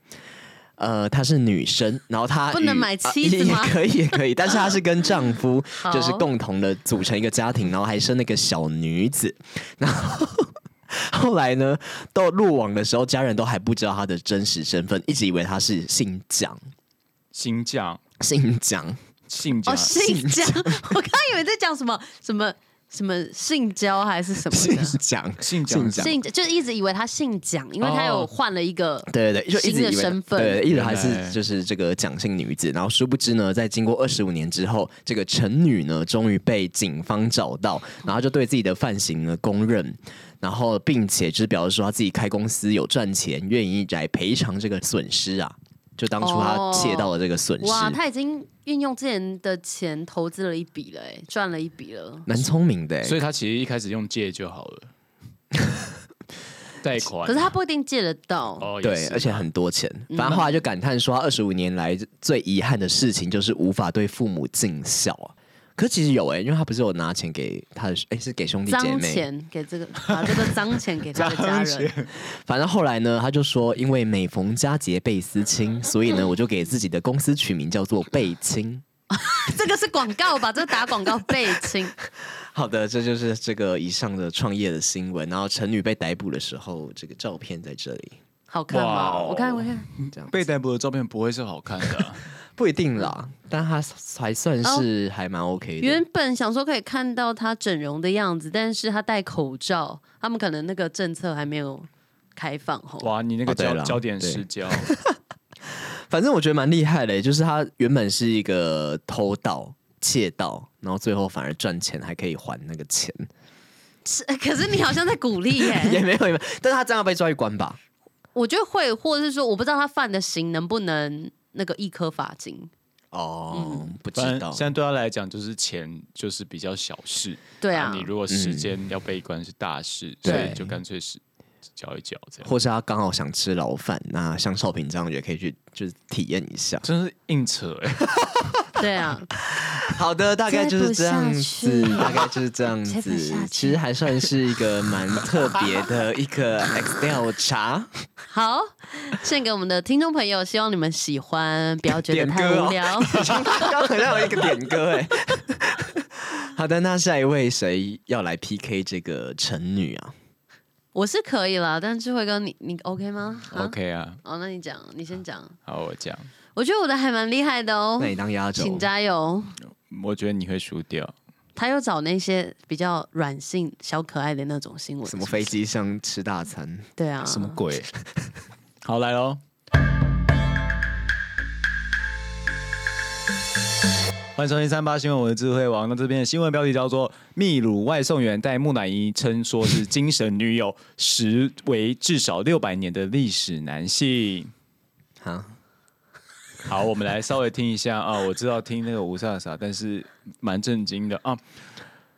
A: 呃，她是女生，然后她
C: 不能买妻子吗？
A: 呃、也可以，也可以，[laughs] 但是她是跟丈夫就是共同的组成一个家庭，然后还生那个小女子。[laughs] 然后后来呢，到落网的时候，家人都还不知道她的真实身份，一直以为她是姓蒋，
B: 姓蒋，
A: 姓蒋，
B: 姓蒋，
C: 哦，姓蒋。[laughs] 我刚以为在讲什么什么。什么姓焦还是什么的？
A: 姓蒋，
B: 姓蒋，
C: 姓就一直以为他姓蒋，因为他有换了一个
A: 对对对，就
C: 新的身份，
A: 对，一直还是就是这个蒋姓女子。然后殊不知呢，在经过二十五年之后，这个陈女呢，终于被警方找到，然后就对自己的犯行呢供认，然后并且就是表示说他自己开公司有赚钱，愿意来赔偿这个损失啊。就当初他借到了这个损失，
C: 哇，他已经运用之前的钱投资了一笔了，哎，赚了一笔了，
A: 蛮聪明的，
B: 所以他其实一开始用借就好了，[laughs] 贷款，
C: 可是他不一定借得到，
B: 哦，
A: 对，而且很多钱，反正后来就感叹说，他二十五年来最遗憾的事情就是无法对父母尽孝啊。可是其实有哎、欸，因为他不是有拿钱给他的，哎、欸，是给兄弟姐妹，
C: 钱给这个，把这个脏钱给他的家人。
A: 反正后来呢，他就说，因为每逢佳节倍思亲，所以呢，我就给自己的公司取名叫做倍亲。[laughs]
C: 这个是广告吧？这是打广告倍亲。[laughs]
A: 好的，这就是这个以上的创业的新闻。然后陈女被逮捕的时候，这个照片在这里，
C: 好看吗？Wow, 我看，我看，
B: 这样被逮捕的照片不会是好看的、啊。
A: 不一定啦，但他还算是还蛮 OK 的。
C: 原本想说可以看到他整容的样子，但是他戴口罩，他们可能那个政策还没有开放吼。
B: 哇，你那个焦焦点失焦。[laughs]
A: 反正我觉得蛮厉害的，就是他原本是一个偷盗、窃盗，然后最后反而赚钱，还可以还那个钱。
C: 是，[laughs] 可是你好像在鼓励耶。[laughs]
A: 也没有，也没有，但是他这样被抓一关吧？
C: 我觉得会，或者是说，我不知道他犯的刑能不能。那个一颗罚金
A: 哦，嗯、不知道。
B: 现在对他来讲，就是钱就是比较小事。
C: 对啊，
B: 你如果时间要被关是大事，嗯、所以就干脆是缴一缴这样。
A: 或是他刚好想吃牢饭，那像少平这样也可以去就是体验一下。
B: 真是硬扯哎、欸。
C: 对啊。[laughs]
A: 好的，大概就是这样子，大概就是这样子。其实还算是一个蛮特别的一个 X 调查。
C: 好，献给我们的听众朋友，希望你们喜欢，不要觉得太无聊。
A: 刚刚好像有一个点歌哎。[laughs] 好的，那下一位谁要来 PK 这个成女啊？
C: 我是可以了，但智慧哥你你 OK 吗
B: ？OK 啊。
C: 哦，那你讲，你先讲。
B: 好，我讲。
C: 我觉得我的还蛮厉害的哦。
A: 那你当压轴，
C: 请加油。
B: 我觉得你会输掉。
C: 他又找那些比较软性、小可爱的那种新闻，
A: 什么飞机上吃大餐？
C: 对啊，
B: 什么鬼？[laughs] 好，来喽！欢迎收听三八新闻，我是智慧王。那这边的新闻标题叫做“秘鲁外送员带木乃伊称说是精神女友，实为至少六百年的历史男性”。好。好，我们来稍微听一下啊！我知道听那个雾煞煞，但是蛮震惊的啊。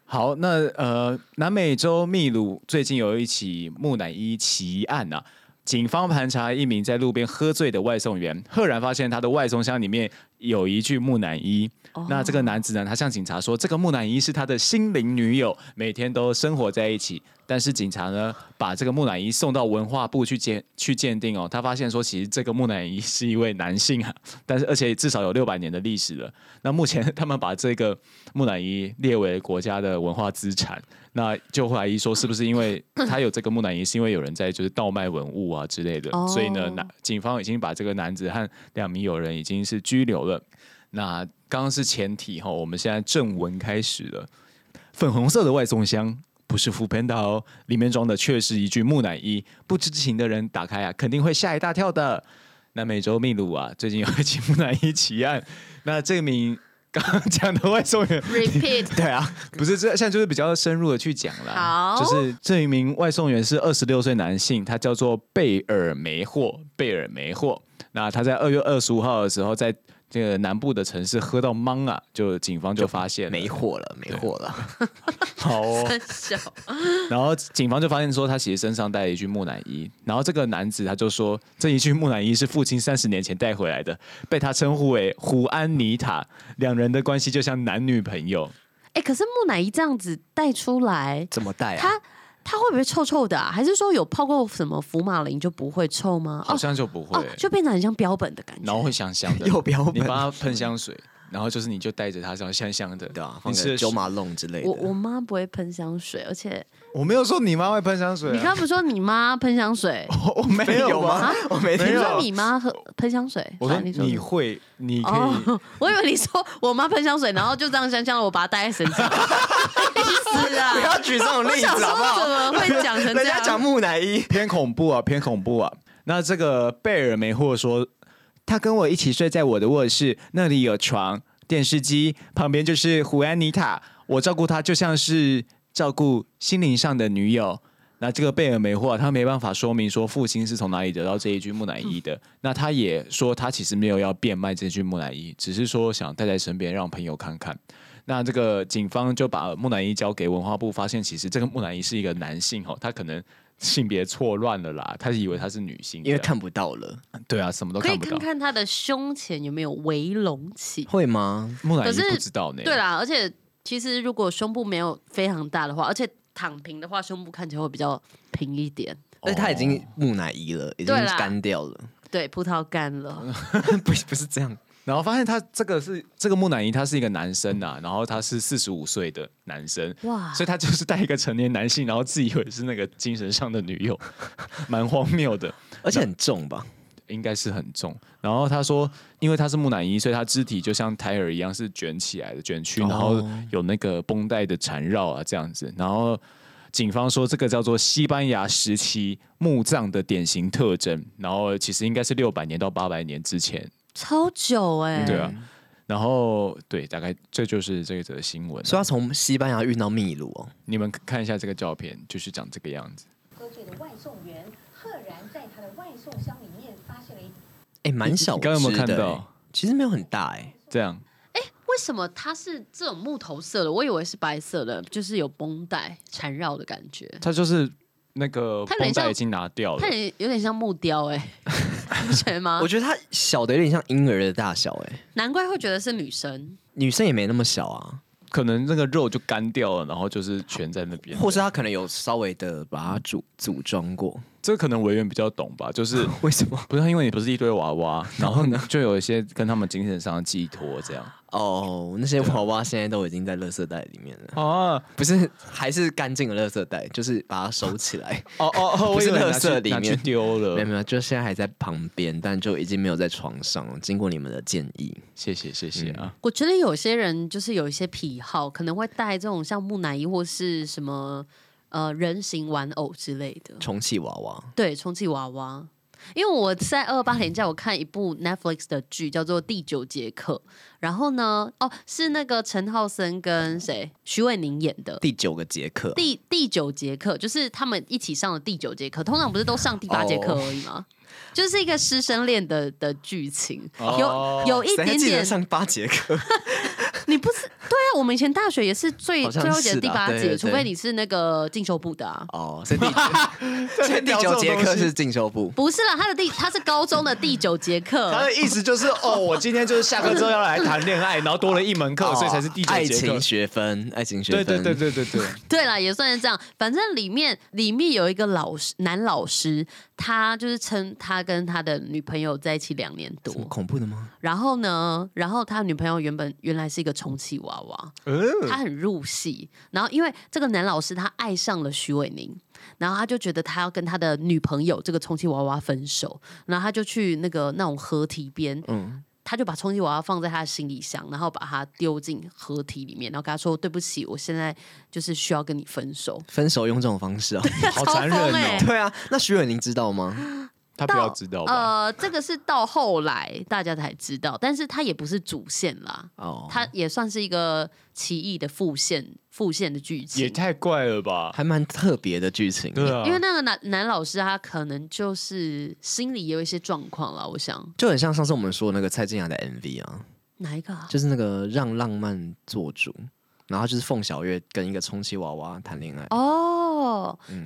B: 好，那呃，南美洲秘鲁最近有一起木乃伊奇案呐、啊，警方盘查一名在路边喝醉的外送员，赫然发现他的外送箱里面有一具木乃伊。Oh. 那这个男子呢，他向警察说，这个木乃伊是他的心灵女友，每天都生活在一起。但是警察呢，把这个木乃伊送到文化部去鉴去鉴定哦，他发现说，其实这个木乃伊是一位男性啊，[laughs] 但是而且至少有六百年的历史了。那目前他们把这个木乃伊列为国家的文化资产，那就怀疑说，是不是因为 [coughs] 他有这个木乃伊，是因为有人在就是倒卖文物啊之类的，所以呢，那警方已经把这个男子和两名友人已经是拘留了。那刚刚是前提哈，我们现在正文开始了，粉红色的外送箱。不是 foodpanda 哦，里面装的却是一具木乃伊。不知情的人打开啊，肯定会吓一大跳的。那美洲秘鲁啊，最近有一起木乃伊奇案。那这名刚刚讲的外送员
C: ，repeat，[laughs]
A: 对啊，
B: 不是这现在就是比较深入的去讲了。
C: 好，
B: 就是这一名外送员是二十六岁男性，他叫做贝尔梅霍，贝尔梅霍。那他在二月二十五号的时候在。这个南部的城市喝到懵啊，就警方就发现
A: 没货了，没货了。
B: 好然后警方就发现说，他其实身上带了一具木乃伊。然后这个男子他就说，这一具木乃伊是父亲三十年前带回来的，被他称呼为胡安妮塔。两人的关系就像男女朋友。
C: 哎，可是木乃伊这样子带出来，
A: 怎么带啊？
C: 它它会不会臭臭的啊？还是说有泡过什么福马林就不会臭吗？
B: 好像就不会，
C: 就变得很像标本的感觉，
B: 然后会香香的，[laughs]
A: 有标本，
B: 你帮它喷香水。然后就是，你就带着它，这样香香的，
A: 对啊，放个九马龙之类的。
C: 我我妈不会喷香水，而且
B: 我没有说你妈会喷香水。
C: 你刚刚不是说你妈喷香水？[laughs]
B: 我没有吗？[laughs] 我没听
C: 说你妈喝喷香水。
B: 我说你会，你可以。[laughs]
C: 我以为你说我妈喷香水，然后就这样香香的，我把它带在身上。是啊，
A: 不要举这种例子好不好？
C: 怎么会讲成这样？人
A: 家讲木乃伊
B: 偏恐怖啊，偏恐怖啊。那这个贝尔梅霍说。他跟我一起睡在我的卧室，那里有床、电视机，旁边就是胡安妮塔。我照顾他就像是照顾心灵上的女友。那这个贝尔梅霍他没办法说明说父亲是从哪里得到这一具木乃伊的。嗯、那他也说他其实没有要变卖这具木乃伊，只是说想带在身边让朋友看看。那这个警方就把木乃伊交给文化部，发现其实这个木乃伊是一个男性哦，他可能。性别错乱了啦，他是以为他是女性，
A: 因为看不到了。
B: 对啊，什么都看不到。
C: 可以看看他的胸前有没有围隆起，
A: 会吗？
B: 木乃伊不知道呢。
C: 对啦，而且其实如果胸部没有非常大的话，而且躺平的话，胸部看起来会比较平一点。
A: 而且他已经木乃伊了，已经干掉了。
C: 对，葡萄干了。[laughs]
A: 不，不是这样。
B: 然后发现他这个是这个木乃伊，他是一个男生呐、啊，然后他是四十五岁的男生，哇，所以他就是带一个成年男性，然后自以为是那个精神上的女友，[laughs] 蛮荒谬的，
A: 而且很重吧？
B: 应该是很重。然后他说，因为他是木乃伊，所以他肢体就像胎儿一样是卷起来的，卷曲，然后有那个绷带的缠绕啊，这样子。然后警方说，这个叫做西班牙时期墓葬的典型特征，然后其实应该是六百年到八百年之前。
C: 超久哎、欸，
B: 对啊，然后对，大概这就是这则新闻。
A: 所以要从西班牙运到秘鲁哦。
B: 你们看一下这个照片，就是长这个样子。
D: 喝醉的外送员赫然在他的外送箱里面发现了一，
A: 哎，蛮小。
B: 刚刚有没有看到？
A: 其实没有很大哎、欸。
B: 这样。
C: 哎，为什么它是这种木头色的？我以为是白色的，就是有绷带缠绕的感觉。
B: 它就是。那个绷带已经拿掉了，
C: 它有点像木雕哎、[laughs] 欸，你觉得吗？
A: 我觉得它小的有点像婴儿的大小哎、欸，
C: 难怪会觉得是女生，
A: 女生也没那么小啊，
B: 可能那个肉就干掉了，然后就是全在那边，
A: 或是它可能有稍微的把它组组装过。
B: 这个可能委员比较懂吧，就是 [laughs]
A: 为什么？
B: 不是因为你不是一堆娃娃，然后呢，就有一些跟他们精神上的寄托这样。
A: 哦，那些娃娃现在都已经在垃圾袋里面了。哦，[laughs] 不是，还是干净的垃圾袋，就是把它收起来。
B: 哦 [laughs] 哦哦，
A: 不是垃圾里面
B: 丢了，
A: 没有没有，就现在还在旁边，但就已经没有在床上了。经过你们的建议，
B: 谢谢谢谢啊。
C: 我觉得有些人就是有一些癖好，可能会带这种像木乃伊或是什么。呃，人形玩偶之类的，
A: 充气娃娃，
C: 对，充气娃娃。因为我在二二八年假，我看一部 Netflix 的剧，叫做《第九节课》。然后呢，哦，是那个陈浩森跟谁？徐伟宁演的《
A: 第九个节课》。
C: 第第九节课就是他们一起上的第九节课，通常不是都上第八节课而已吗？Oh. 就是一个师生恋的的剧情，oh. 有有一点点
A: 上八节课。[laughs]
C: 你不是对啊？我们以前大学也是最最后一节第八节，除非你是那个进修部的啊。
A: 哦，所以第 [laughs] [laughs] 第九节课是进修部，
C: 不是啦，他的第他是高中的第九节课。
B: 他的意思就是哦，我今天就是下课之后要来谈恋爱，然后多了一门课，所以才是第九节课。
A: 爱情学分，爱情学分，
B: 对对对对对对。[laughs]
C: 对啦，也算是这样。反正里面里面有一个老师，男老师，他就是称他跟他的女朋友在一起两年多。
A: 恐怖的吗？
C: 然后呢，然后他女朋友原本原来是一个。充气娃娃，他很入戏。然后因为这个男老师他爱上了徐伟宁，然后他就觉得他要跟他的女朋友这个充气娃娃分手，然后他就去那个那种河堤边，嗯，他就把充气娃娃放在他的行李箱，然后把它丢进河堤里面，然后跟他说：“对不起，我现在就是需要跟你分手。”
A: 分手用这种方式啊，[laughs]
B: 好残忍哦！
A: 对啊，那徐伟宁知道吗？
B: 他不要知道
C: 呃，这个是到后来大家才知道，但是他也不是主线啦。哦，他也算是一个奇异的副线，副线的剧情。
B: 也太怪了吧，
A: 还蛮特别的剧情。
B: 对啊，
C: 因为那个男男老师他可能就是心里也有一些状况了，我想
A: 就很像上次我们说的那个蔡健雅的 MV 啊，
C: 哪一个啊？
A: 就是那个让浪漫做主。然后就是凤小岳跟一个充气娃娃谈恋爱哦，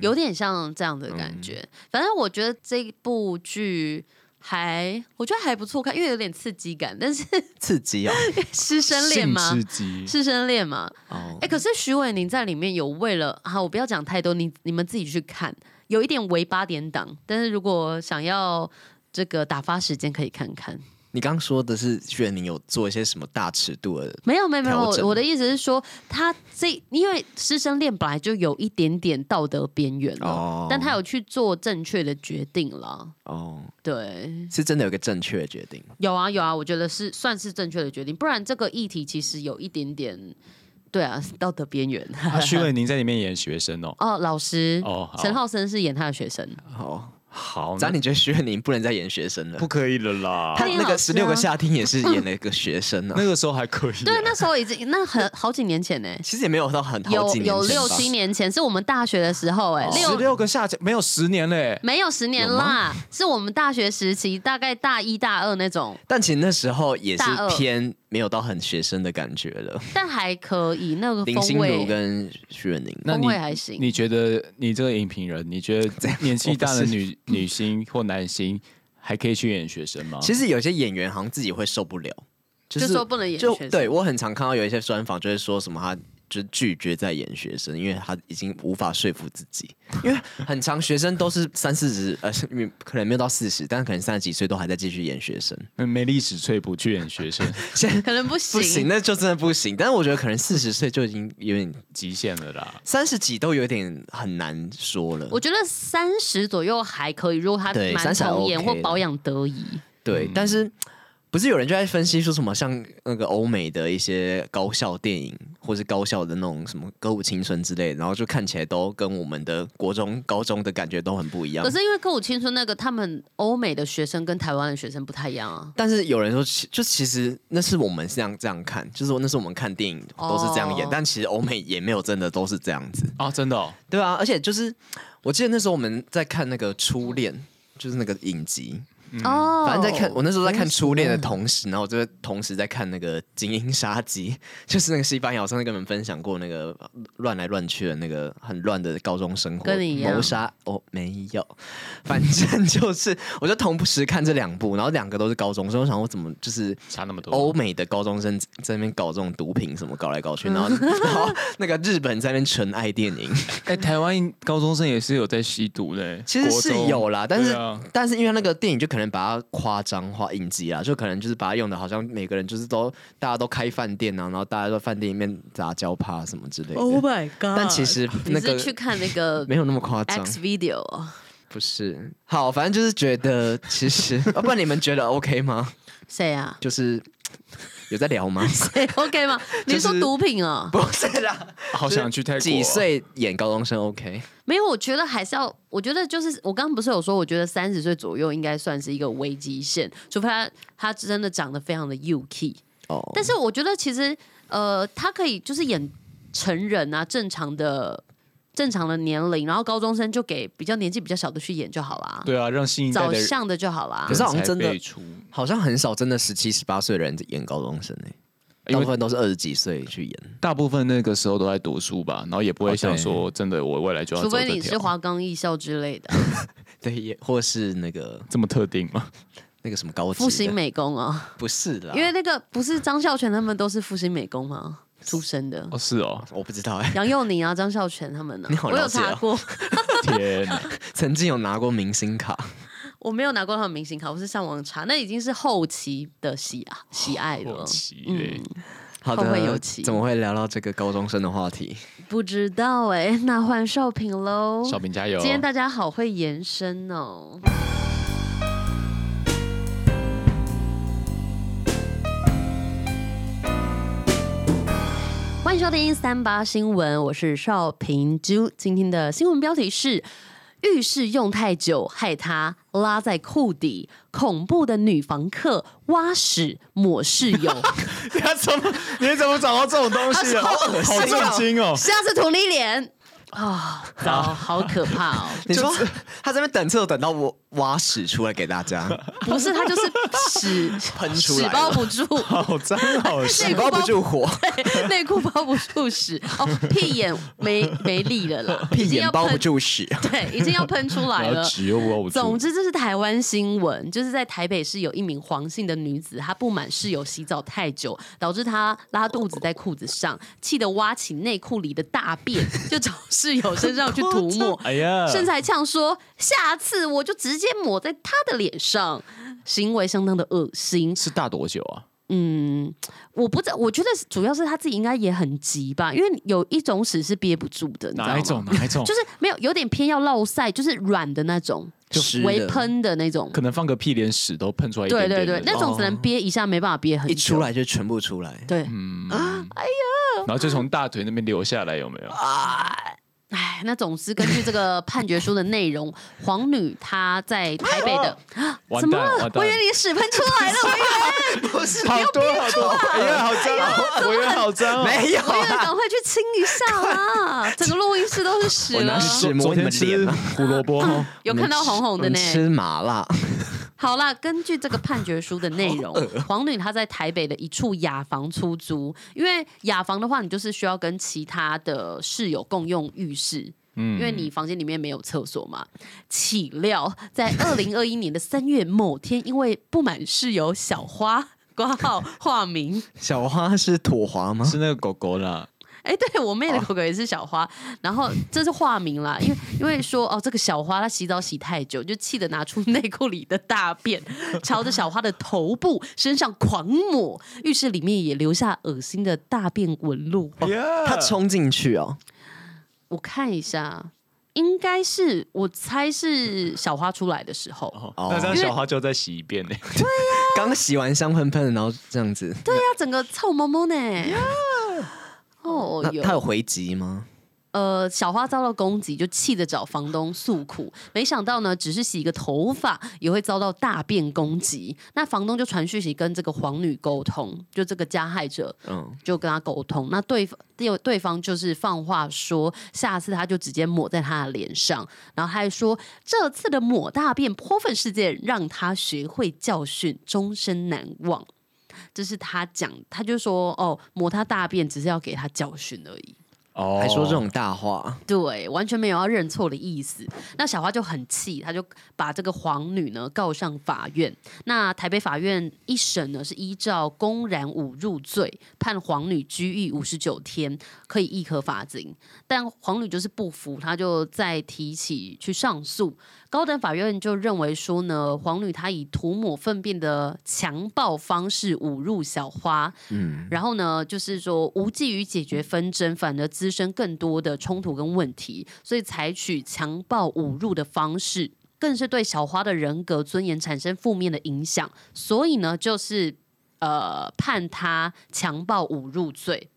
C: 有点像这样的感觉。嗯、反正我觉得这部剧还我觉得还不错看，因为有点刺激感，但是 [laughs]
A: 刺激啊，
C: 师生恋吗？
B: 刺激，
C: 师生恋嘛。哦，哎，可是徐伟宁在里面有为了，好，我不要讲太多，你你们自己去看，有一点为八点档，但是如果想要这个打发时间，可以看看。
A: 你刚刚说的是，许玮甯有做一些什么大尺度的？
C: 没有，没有，没有。我我的意思是说，他这因为师生恋本来就有一点点道德边缘了，哦、但他有去做正确的决定了。哦，对，
A: 是真的有个正确的决定。
C: 有啊，有啊，我觉得是算是正确的决定，不然这个议题其实有一点点，对啊，道德边缘。
B: 许玮甯在里面演学生哦，[laughs]
C: 哦，老师，哦，陈浩森是演他的学生，
B: 好。好，
A: 那你觉得许玮甯不能再演学生了？
B: 不可以了啦！
A: 他那个十六个夏天也是演了一个学生呢、啊。[laughs]
B: 那个时候还可以。
C: 对，那时候已经那很好几年前呢。
A: 其实也没有到很
C: 有有六七年前，是我们大学的时候哎。
B: 十六个夏天没有十年嘞，
C: 没有十年啦，是我们大学时期，大概大一大二那种。
A: 但其实那时候也是偏。没有到很学生的感觉了，
C: 但还可以。那个
A: 林心如跟许玮甯，
B: 那你
C: 风味还行。
B: 你觉得你这个影评人，你觉得 [laughs] 年纪大的女 [laughs] 女星或男星还可以去演学生吗？
A: 其实有些演员好像自己会受不了，
C: 就是、就说不能演学生。
A: 对，我很常看到有一些专访，就是说什么他。就拒绝再演学生，因为他已经无法说服自己，因为很长学生都是三四十，呃，可能没有到四十，但可能三十几岁都还在继续演学生。
B: 没历史翠不去演学生，[laughs]
C: 现在可能不行，
A: 不行，那就真的不行。但是我觉得可能四十岁就已经有点
B: 极限了啦，
A: 三十几都有点很难说了。
C: 我觉得三十左右还可以，如果他蛮童颜或保养得宜，
A: 对，嗯、但是。不是有人就在分析说什么像那个欧美的一些高校电影，或是高校的那种什么歌舞青春之类的，然后就看起来都跟我们的国中、高中的感觉都很不一样。
C: 可是因为歌舞青春那个，他们欧美的学生跟台湾的学生不太一样啊。
A: 但是有人说，就其实那是我们这样这样看，就是说那是我们看电影都是这样演，哦、但其实欧美也没有真的都是这样子
B: 啊，真的、哦，
A: 对啊。而且就是我记得那时候我们在看那个初恋，就是那个影集。
C: 哦，
A: 反正在看我那时候在看《初恋》的同时，然后我就同时在看那个《精英杀机》，就是那个西班牙，我上次跟你们分享过那个乱来乱去的那个很乱的高中生活，谋杀哦没有，反正就是我就同时看这两部，然后两个都是高中生，我想我怎么就是
B: 差那么多？
A: 欧美的高中生在那边搞这种毒品什么搞来搞去，然后然后那个日本在那边纯爱电影，[laughs]
B: 哎，台湾高中生也是有在吸毒的，
A: 其实是有啦，但是但是因为那个电影就可能。把它夸张化、影集啊，就可能就是把它用的，好像每个人就是都大家都开饭店啊，然后大家都饭店里面杂交趴什么之类的。
C: Oh my god！
A: 但其实那个
C: 去看那个 [laughs]
A: 没有那么夸张。
C: X video
A: 不是好，反正就是觉得其实，要 [laughs] 不然你们觉得 OK 吗？
C: 谁啊？
A: 就是。有在聊吗？[laughs]
C: 谁 OK 吗？[laughs] 你说毒品啊？[laughs]
A: 不是啦，
B: 好想去泰国。
A: 几岁演高中生 OK？
C: 没有，我觉得还是要。我觉得就是我刚刚不是有说，我觉得三十岁左右应该算是一个危机线，除非他他真的长得非常的 UK 哦。但是我觉得其实呃，他可以就是演成人啊，正常的。正常的年龄，然后高中生就给比较年纪比较小的去演就好啦。
B: 对啊，让新一代的
C: 早像的就好啦。
A: 可是好像真的，好像很少真的十七、十八岁的人演高中生哎，大部分都是二十几岁去演。
B: 大部分那个时候都在读书吧，然后也不会想说真的，我未来就要。
C: 除非你是华冈艺校之类的。[laughs]
A: 对，也或是那个
B: 这么特定吗？
A: 那个什么高
C: 复兴美工啊？
A: 不是的，
C: 因为那个不是张孝全他们都是复兴美工吗？出生的
B: 哦，是哦，
A: 我不知道哎。
C: 杨佑宁啊，张孝全他们呢？
A: 你好，
C: 我有查过。[laughs]
B: 天哪，
A: 曾经有拿过明星卡，
C: 我没有拿过他们明星卡，我是上网查，那已经是后期的喜啊喜爱了。
B: 后期，嗯，
A: 好的，怎么会聊到这个高中生的话题？
C: 不知道哎，那换少平喽，
B: 少平加油！
C: 今天大家好会延伸哦。欢迎收听三八新闻，我是邵平珠。今天的新闻标题是：浴室用太久，害他拉在裤底；恐怖的女房客挖屎抹室友。[laughs]
B: 你怎么？你怎么找到这种东西啊？[laughs] 好恶心，哦！
C: 下次涂你脸啊！[laughs] 糟，好可怕哦！[laughs]
A: 你说 [laughs] 他这边等厕所等到我。挖屎出来给大家？
C: 不是，他就是屎
A: 喷出来，屎
C: 包不住，
B: 好脏好
A: 屎，屎包不住火，
C: 内裤包不住屎，哦，屁眼没没力了啦，
A: 屁眼包不住屎，
C: 对，已经要喷出来了，
B: 纸又包不住。
C: 总之，这是台湾新闻，就是在台北市有一名黄姓的女子，她不满室友洗澡太久，导致她拉肚子在裤子上，气得挖起内裤里的大便，就找室友身上去涂抹，[laughs] 哎呀，甚至还呛说下次我就直接抹在他的脸上，行为相当的恶心。
B: 是大多久啊？
C: 嗯，我不知道，我觉得主要是他自己应该也很急吧，因为有一种屎是憋不住的，
B: 哪一种？哪一种？
C: 就是没有，有点偏要落塞，就是软的那种，就是微喷的那种，
B: 可能放个屁连屎都喷出来。
C: 对对对，那种只能憋一下，没办法憋很久，
A: 一出来就全部出来。
C: 对，嗯啊，哎呀，
B: 然后就从大腿那边流下来，有没有？啊。
C: 哎，那总之根据这个 [laughs] 判决书的内容，黄女她在台北的，
B: 怎么了？
C: 我以为你屎喷出来了，[laughs] 我以为
B: 不是，好多好多，哎呀，好脏，我以为好脏，
A: 没有，
C: 我以为赶快去清一下啦！整个录音室都是屎了。
B: 昨天吃胡萝卜，[laughs]
C: 有看到红红的呢。
A: 吃麻辣。
C: 好啦，根据这个判决书的内容，黄女她在台北的一处雅房出租，因为雅房的话，你就是需要跟其他的室友共用浴室，嗯，因为你房间里面没有厕所嘛。岂料在二零二一年的三月某天，因为不满室友小花挂号化名，
A: 小花是妥华吗？
B: 是那个狗狗啦。
C: 哎，对我妹的狗狗也是小花，然后这是化名啦，因为因为说哦，这个小花她洗澡洗太久，就气得拿出内裤里的大便，朝着小花的头部、身上狂抹，浴室里面也留下恶心的大便纹路。
A: 哦、他冲进去哦，
C: 我看一下，应该是我猜是小花出来的时候，
B: 哦、那这样小花就再洗一遍呢？对
C: 呀、啊，
A: 刚洗完香喷喷的，然后这样子，
C: 对呀、啊，整个臭蒙蒙呢。哦，有
A: 他有回击吗？
C: 呃，小花遭到攻击，就气得找房东诉苦。没想到呢，只是洗一个头发，也会遭到大便攻击。那房东就传讯息跟这个黄女沟通，就这个加害者，嗯，就跟他沟通。那对方对对方就是放话说，下次他就直接抹在他的脸上，然后还说这次的抹大便泼粪事件让他学会教训，终身难忘。这是他讲，他就说哦，抹他大便只是要给他教训而已。
A: 哦，还说这种大话，
C: 对，完全没有要认错的意思。那小花就很气，他就把这个皇女呢告上法院。那台北法院一审呢是依照公然侮辱罪判皇女拘役五十九天，可以易科罚金。但皇女就是不服，他就再提起去上诉。高等法院就认为说呢，黄女她以涂抹粪便的强暴方式侮辱小花，嗯，然后呢就是说无济于解决纷争，反而滋生更多的冲突跟问题，所以采取强暴侮辱的方式，更是对小花的人格尊严产生负面的影响，所以呢就是呃判他强暴侮辱罪。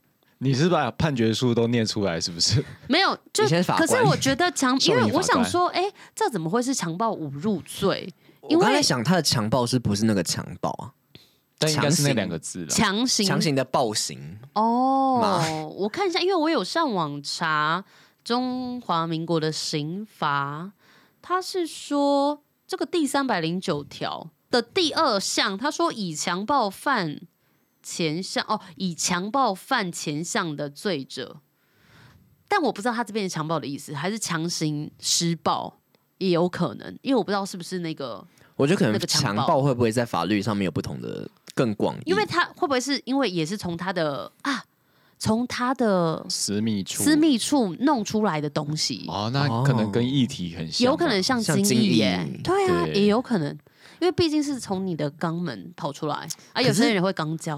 B: 你是把判决书都念出来是不是？[laughs]
C: 没有，就可是我觉得强，因为我想说，哎、欸，这怎么会是强暴侮辱罪？因为我
A: 刚才想他的强暴是不是那个强暴啊？
B: 但应该是那两个字了，
C: 强行
A: 强行的暴行。
C: 哦，[laughs] 我看一下，因为我有上网查中华民国的刑法，他是说这个第三百零九条的第二项，他说以强暴犯。前项哦，以强暴犯前项的罪者，但我不知道他这边的强暴的意思，还是强行施暴也有可能，因为我不知道是不是那个。
A: 我觉得可能强暴会不会在法律上面有不同的更广义？
C: 因为他会不会是因为也是从他的啊，从他的
B: 私密处
C: 私密处弄出来的东西
B: 哦，那可能跟议题很像，
C: 有可能像精液耶，对啊，也有可能。因为毕竟是从你的肛门跑出来，啊，有些人会肛交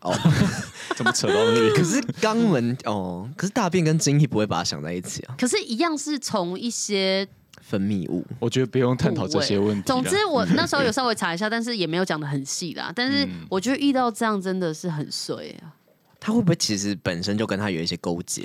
A: 哦，[laughs]
B: 怎么扯到那里？
A: 可是肛门哦，可是大便跟精液不会把它想在一起啊。
C: 可是，一样是从一些
A: 分泌物。
B: 我觉得不用探讨这些问题。
C: 总之，我 [laughs] 那时候有稍微查一下，但是也没有讲的很细啦。但是，我觉得遇到这样真的是很衰啊。
A: 他会不会其实本身就跟他有一些勾结？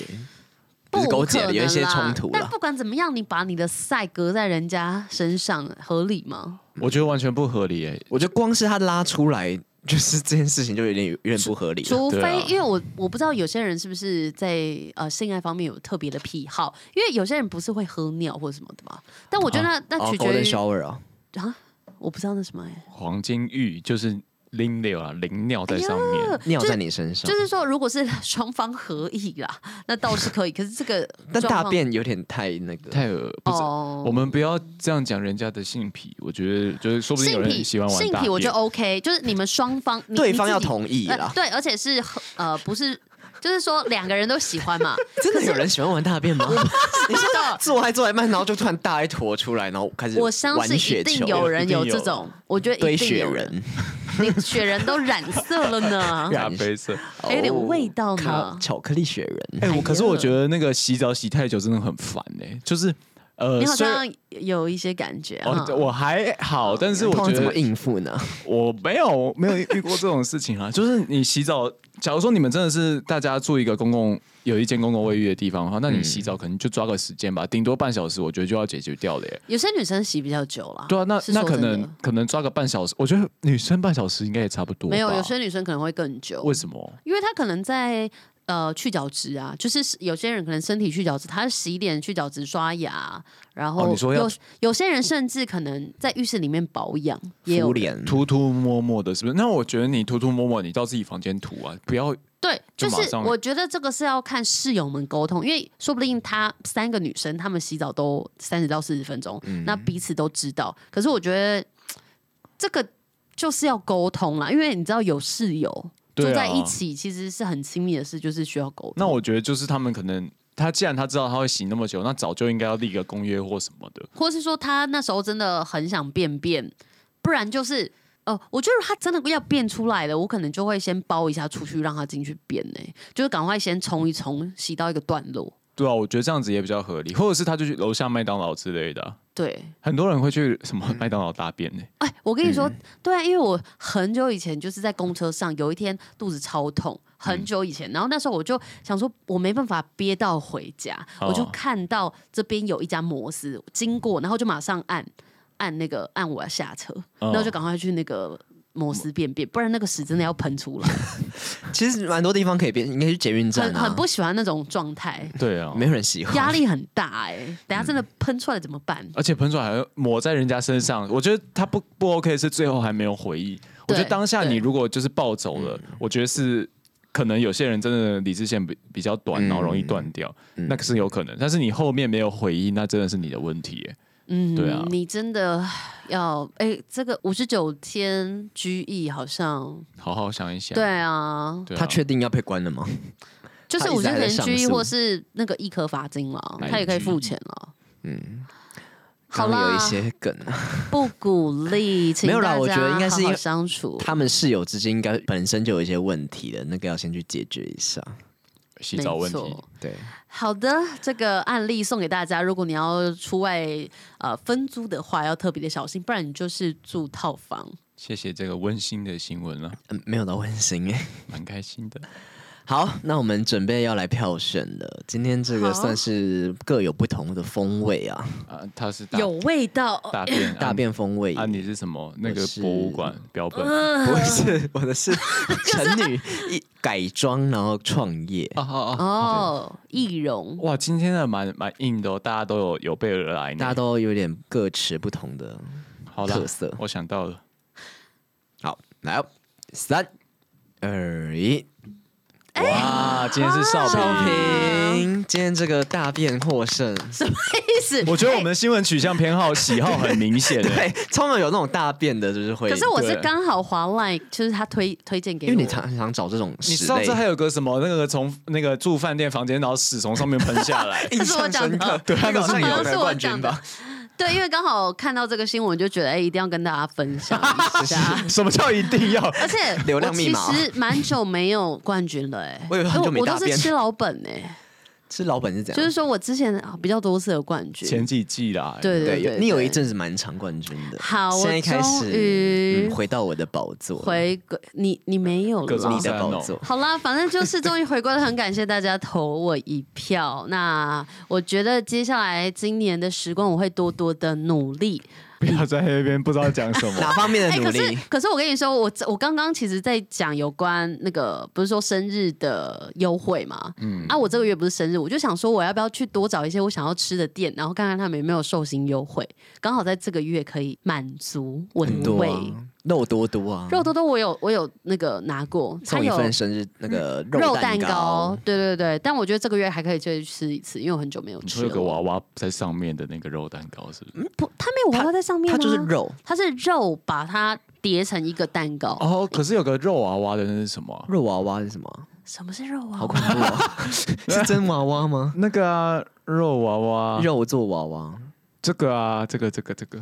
A: 不是勾结，有一些冲突。
C: 但不管怎么样，你把你的赛隔在人家身上，合理吗？
B: 我觉得完全不合理诶、欸，
A: 我觉得光是他拉出来，就是这件事情就有点有点不合理。
C: 除非、啊、因为我我不知道有些人是不是在呃性爱方面有特别的癖好，因为有些人不是会喝尿或者什么的嘛。但我觉得那、啊、那取决于。
A: 哦
C: 啊，我不知道那什么哎，
B: 黄金玉就是。淋尿啊，淋尿在上面，
A: 哎、尿在你身上。
C: 就是说，如果是 [laughs] 双方合意啦，那倒是可以。可是这个，
A: 但大便有点太那个，
B: 太恶。不是，oh. 我们不要这样讲人家的性癖。我觉得，就是说不定有人喜欢玩。
C: 性癖我觉得 OK，就是你们双方，
A: 对方要同意啦、
C: 呃。对，而且是呃，不是。就是说两个人都喜欢嘛？[laughs]
A: 真的有人喜欢玩大便吗？你知道做还做一半，然后就突然大一坨出来，然后开始
C: 我相信一定有人有这种，我觉得一定有人，你雪人都染色了呢，[laughs]
B: 咖啡色，
C: 还有点味道呢，
A: 巧克力雪人。
B: 哎，我可是我觉得那个洗澡洗太久真的很烦哎，就是。
C: 呃，你好像有一些感觉。
B: 哦，我还好，但是我觉得
A: 怎么应付呢？
B: 我没有没有遇过这种事情啊。就是你洗澡，假如说你们真的是大家住一个公共有一间公共卫浴的地方的话，那你洗澡可能就抓个时间吧，顶多半小时，我觉得就要解决掉了耶。
C: 有些女生洗比较久了，
B: 对啊，那那可能可能抓个半小时，我觉得女生半小时应该也差不多。
C: 没有，有些女生可能会更久。
B: 为什么？
C: 因为她可能在。呃，去角质啊，就是有些人可能身体去角质，他洗脸、去角质、刷牙，然后有、哦、有些人甚至可能在浴室里面保养，也有
A: 脸
B: 涂涂抹抹的，是不是？那我觉得你涂涂抹抹，你到自己房间涂啊，不要
C: 对，就是我觉得这个是要看室友们沟通，因为说不定他三个女生，她们洗澡都三十到四十分钟，嗯、那彼此都知道。可是我觉得这个就是要沟通啦，因为你知道有室友。住在一起其实是很亲密的事，就是需要沟通。
B: 那我觉得就是他们可能，他既然他知道他会洗那么久，那早就应该要立个公约或什么的，
C: 或是说他那时候真的很想便便，不然就是哦、呃，我觉得他真的要便出来了，我可能就会先包一下出去让他进去便呢，就是赶快先冲一冲，洗到一个段落。
B: 对啊，我觉得这样子也比较合理，或者是他就去楼下麦当劳之类的、啊。
C: 对，
B: 很多人会去什么麦当劳大便呢？
C: 哎，我跟你说，嗯、对啊，因为我很久以前就是在公车上，有一天肚子超痛，很久以前，嗯、然后那时候我就想说，我没办法憋到回家，哦、我就看到这边有一家摩斯经过，然后就马上按按那个按我要下车，哦、然后就赶快去那个。摩斯便便，不然那个屎真的要喷出来。[laughs]
A: 其实蛮多地方可以便，应该去捷运站、啊。
C: 很很不喜欢那种状态。
B: 对啊，
A: 没有人喜欢，
C: 压力很大哎、欸。等下真的喷出来怎么办？嗯、
B: 而且喷出来还要抹在人家身上，我觉得他不不 OK，是最后还没有回忆。我觉得当下你如果就是暴走了，我觉得是可能有些人真的理智线比比较短，然后容易断掉，嗯、那个是有可能。但是你后面没有回忆，那真的是你的问题、欸。
C: 嗯，
B: 对啊，
C: 你真的要哎，这个五十九天拘役好像
B: 好好想一想。
C: 对啊，
A: 他确定要被关了吗？[laughs]
C: 就是五十九天拘役，或是那个一颗罚金了，他也可以付钱了。嗯，
A: 好啦，有一些梗
C: 不鼓励，没有啦，
A: 我觉得应该是因为
C: 相处，
A: 他们室友之间应该本身就有一些问题的，那个要先去解决一下。
B: 洗澡问题，对，
C: 好的，这个案例送给大家。如果你要出外呃分租的话，要特别的小心，不然你就是住套房。
B: 谢谢这个温馨的新闻了，
A: 嗯，没有到温馨诶，[laughs]
B: 蛮开心的。
A: 好，那我们准备要来票选了。今天这个算是各有不同的风味啊。
B: 啊，它是
C: 有味道，
B: 大便 [laughs]
A: 大便风味。
B: 啊，你是什么？那个博物馆标本？
A: 不是，我的是 [laughs] 成女一改装然后创业。
B: 哦哦
C: 哦，易容。
B: 哇，今天的蛮蛮硬的哦，大家都有有备而来，
A: 大家都有点各持不同的特色。
B: 我想到了，
A: 好，来哦，三二一。
B: 哇，今天是少
A: 平，今天这个大便获胜，
C: 什么意思？
B: 我觉得我们的新闻取向偏好喜好很明显，
A: 对，通常有那种大便的，就是会。
C: 可是我是刚好滑 line，就是他推推荐给我，
A: 因为你常常找这种。
B: 你上次还有个什么那个从那个住饭店房间，然后屎从上面喷下来，[laughs]
C: 印象深刻，
B: 对，那个是你
C: 的冠军吧？[laughs] 对，因为刚好看到这个新闻，就觉得哎，一定要跟大家分享一下。[laughs]
B: 什么叫一定要？
C: 而且流量密码，其实蛮久没有冠军了，哎，
A: 我以为很久没大便。
C: 我都是吃老本哎。
A: 是老本是怎样？
C: 就是说我之前比较多次的冠军，
B: 前几季啦。
C: 对对对，
A: 你有一阵子蛮常冠军的。
C: 好，
A: 现在开始回到我的宝座。
C: 回归你，你没有了
A: 你的宝座。
C: 好啦，反正就是终于回归了，很感谢大家投我一票。那我觉得接下来今年的时光，我会多多的努力。
B: 不要在那边不知道讲什么。[laughs]
A: 哪方面的努力？
C: 欸、可是可是我跟你说，我我刚刚其实在讲有关那个不是说生日的优惠嘛？嗯，啊，我这个月不是生日，我就想说我要不要去多找一些我想要吃的店，然后看看他们有没有寿星优惠，刚好在这个月可以满足我的胃。
A: 肉多多啊，
C: 肉多多，我有我有那个拿过，
A: 送一份生日那个肉蛋糕，
C: 对对对，但我觉得这个月还可以再去吃一次，因为我很久没有吃了。
B: 有个娃娃在上面的那个肉蛋糕是不是？
C: 不，它没有娃娃在上面，
A: 它就是肉，
C: 它是肉把它叠成一个蛋糕。
B: 哦，可是有个肉娃娃的那是什么？
A: 肉娃娃是什么？
C: 什么是肉娃娃？
A: 好恐怖啊！[laughs] 是真娃娃吗？[laughs]
B: 那个啊，肉娃娃，
A: 肉做娃娃，
B: 这个啊，这个这个这个，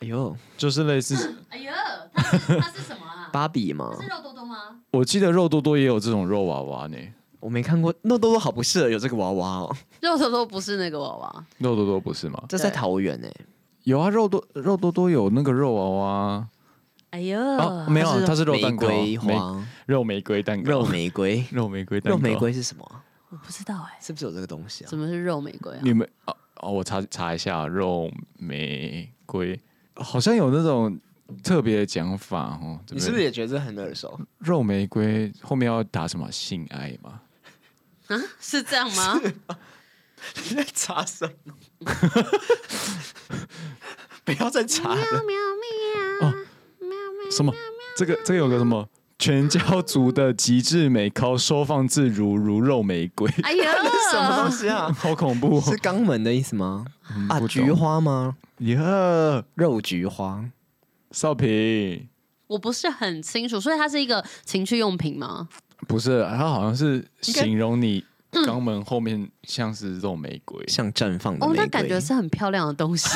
A: 哎呦，
B: 就是类似，[coughs]
C: 哎呦。它是什么啊？[laughs]
A: 芭比吗？
C: 是肉多多吗？
B: 我记得肉多多也有这种肉娃娃呢。
A: 我没看过，肉多多好不适合有这个娃娃哦。[laughs]
C: 肉多多不是那个娃娃，
B: 肉多多不是吗？
A: 这在桃园呢。
B: 有啊，肉多肉多多有那个肉娃娃。
C: 哎呦，
B: 没有，它是肉蛋糕，
A: 花
B: 肉玫瑰蛋糕，
A: 肉玫瑰，[laughs]
B: 肉玫瑰蛋糕，
A: 肉玫瑰是什么？
C: 我不知道哎，
A: 是不是有这个东西啊？
C: 什么是肉玫瑰啊？
B: 你们哦哦，我查查一下，肉玫瑰好像有那种。特别的讲法哦，
A: 你是不是也觉得这很耳熟？
B: 肉玫瑰后面要打什么性爱吗？
C: 啊，是这样吗？
A: 你在查什么？[laughs] 不要再查了！喵喵喵！
B: 哦，什么？这个这个有个什么？全家族的极致美靠收放自如，如肉玫瑰。
C: 哎呀，[laughs]
A: 什么东西啊？
B: 好恐怖！
A: 是肛门的意思吗？啊，菊花吗？
B: 呀，
A: 肉菊花。
B: 少平，
C: 我不是很清楚，所以它是一个情趣用品吗？
B: 不是，它好像是形容你肛门后面像是肉玫瑰，
A: 嗯、像绽放的玫瑰。
C: 哦，那感觉是很漂亮的东西。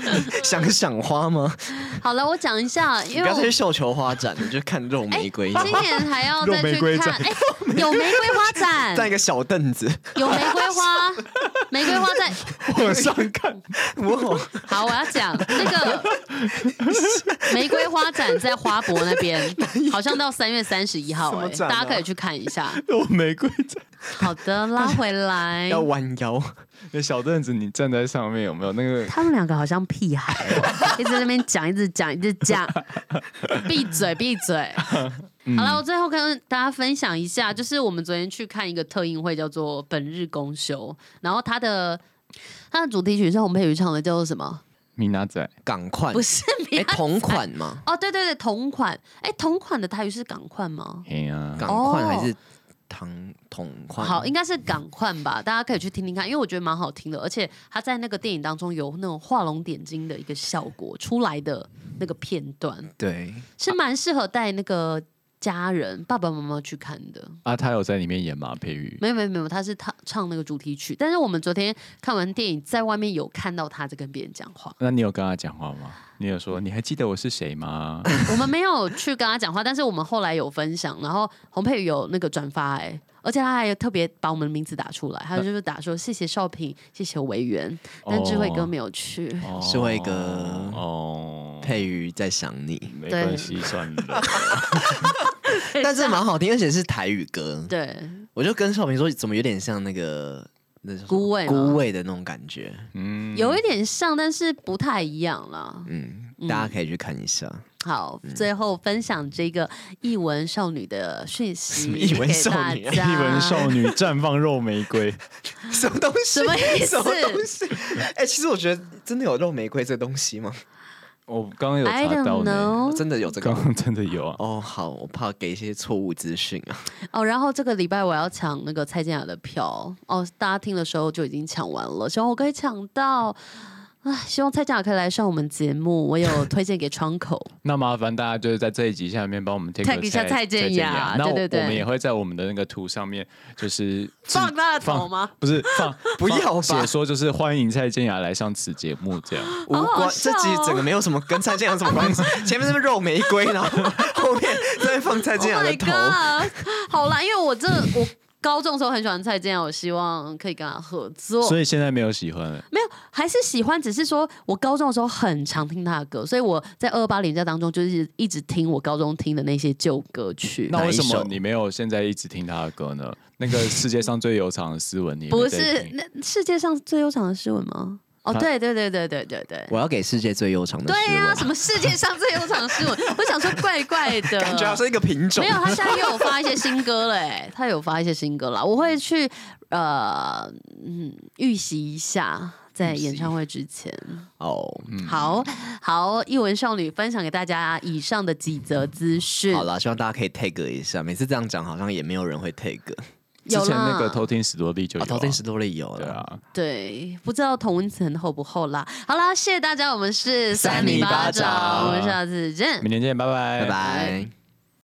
C: [laughs]
A: 想赏花吗？
C: 好了，我讲一下，因为
A: 不要再去绣球花展，你就看肉玫瑰。
C: 今年还要再去看，哎，有玫瑰花展，
A: 在一个小凳子，
C: 有玫瑰花，玫瑰花在 [laughs]
B: 往上看。
A: 哇，[laughs]
C: 好，我要讲那个玫瑰花展在花博那边，好像到三月三十一号，哎，大家可以去看一下。
B: 肉玫瑰展，
C: 好的，拉回来，
A: 要弯腰。
B: 那小凳子，你站在上面有没有那个？[laughs]
C: 他们两个好像屁孩，一直在那边讲，一直讲，一直讲。闭嘴，闭嘴。[laughs] 嗯、好了，我最后跟大家分享一下，就是我们昨天去看一个特映会，叫做《本日公休》，然后它的它的主题曲是洪佩瑜唱的，叫做什么？
B: 米娜仔，
A: 港款
C: 不是米娜仔？
A: 同款吗？
C: 哦，对对对，同款。哎，同款的台语是港款吗？
B: 哎呀，
A: 港款还是？同同款
C: 好，应该是港款吧，大家可以去听听看，因为我觉得蛮好听的，而且他在那个电影当中有那种画龙点睛的一个效果出来的那个片段，
A: 对，
C: 是蛮适合带那个家人爸爸妈妈去看的。
B: 啊，他有在里面演吗？佩瑜？
C: 没有没有没有，他是他唱那个主题曲，但是我们昨天看完电影，在外面有看到他在跟别人讲话。
B: 那你有跟他讲话吗？你有说你还记得我是谁吗？
C: 我们没有去跟他讲话，但是我们后来有分享，然后洪佩瑜有那个转发、欸，哎，而且他还有特别把我们的名字打出来，他就是打说谢谢少平，谢谢维园，但智慧哥没有去，
A: 智慧哥哦，佩瑜在想你，
B: 没关系，算了，[laughs] [laughs]
A: 但是蛮好听，而且是台语歌，
C: 对，
A: 我就跟少平说，怎么有点像那个那。
C: 孤味，
A: 孤味的那种感觉，
C: 嗯，有一点像，但是不太一样啦。
A: 嗯，大家可以去看一下。
C: 好，最后分享这个译文少女的讯息，
A: 译文少女，
B: 译文少女绽放肉玫瑰，[laughs]
A: 什么东西？
C: 什么意思？
A: 什么东西？哎，其实我觉得真的有肉玫瑰这东西吗？
B: 我刚刚有查到呢，
A: 真的有这个，
B: 刚刚真的有啊。
A: 哦，好，我怕给一些错误资讯啊。
C: 哦，然后这个礼拜我要抢那个蔡健雅的票，哦，大家听的时候就已经抢完了，希望我可以抢到。啊，希望蔡健雅可以来上我们节目，我有 [laughs] 推荐给窗口。
B: 那麻烦大家就是在这一集下面帮我们 tag
C: 一下蔡健雅，对对对，
B: 我们也会在我们的那个图上面，就是
C: 放他的头吗？
B: 不是放，
A: 不 [laughs] 要
B: 写说就是欢迎蔡健雅来上此节目这样。[laughs]
A: 无关，这集整个没有什么跟蔡健雅什么关系，前面是肉玫瑰，然后后面再放蔡健雅的头。
C: 好啦，因为我这我。高中的时候很喜欢蔡健雅，我希望可以跟他合作。
B: 所以现在没有喜欢，
C: 没有，还是喜欢，只是说我高中的时候很常听他的歌，所以我在二二八连假当中就是一直听我高中听的那些旧歌曲。
B: 那为什么你没有现在一直听他的歌呢？那个世界上最悠长的诗文，你
C: 不是那世界上最悠长的诗文吗？哦，对对对对对对对，
A: 我要给世界最悠长的。
C: 对呀，什么世界上最悠长的诗文？[laughs] 我想说怪怪的，
A: 感觉好像一个品种。
C: 没有，他现在又有发一些新歌了，哎，他有发一些新歌了。我会去呃嗯预习一下，在演唱会之前。哦，好好，一文少女分享给大家以上的几则资讯。
A: 好了，希望大家可以 tag 一下。每次这样讲，好像也没有人会 tag。
B: 之前那个偷听史多利就有，
A: 偷听史多利有，
B: 对啊，
C: 对，不知道同温层厚不厚啦。好啦，谢谢大家，我们是三米八掌，我们下次见，
B: 明天见，拜拜，
A: 拜拜。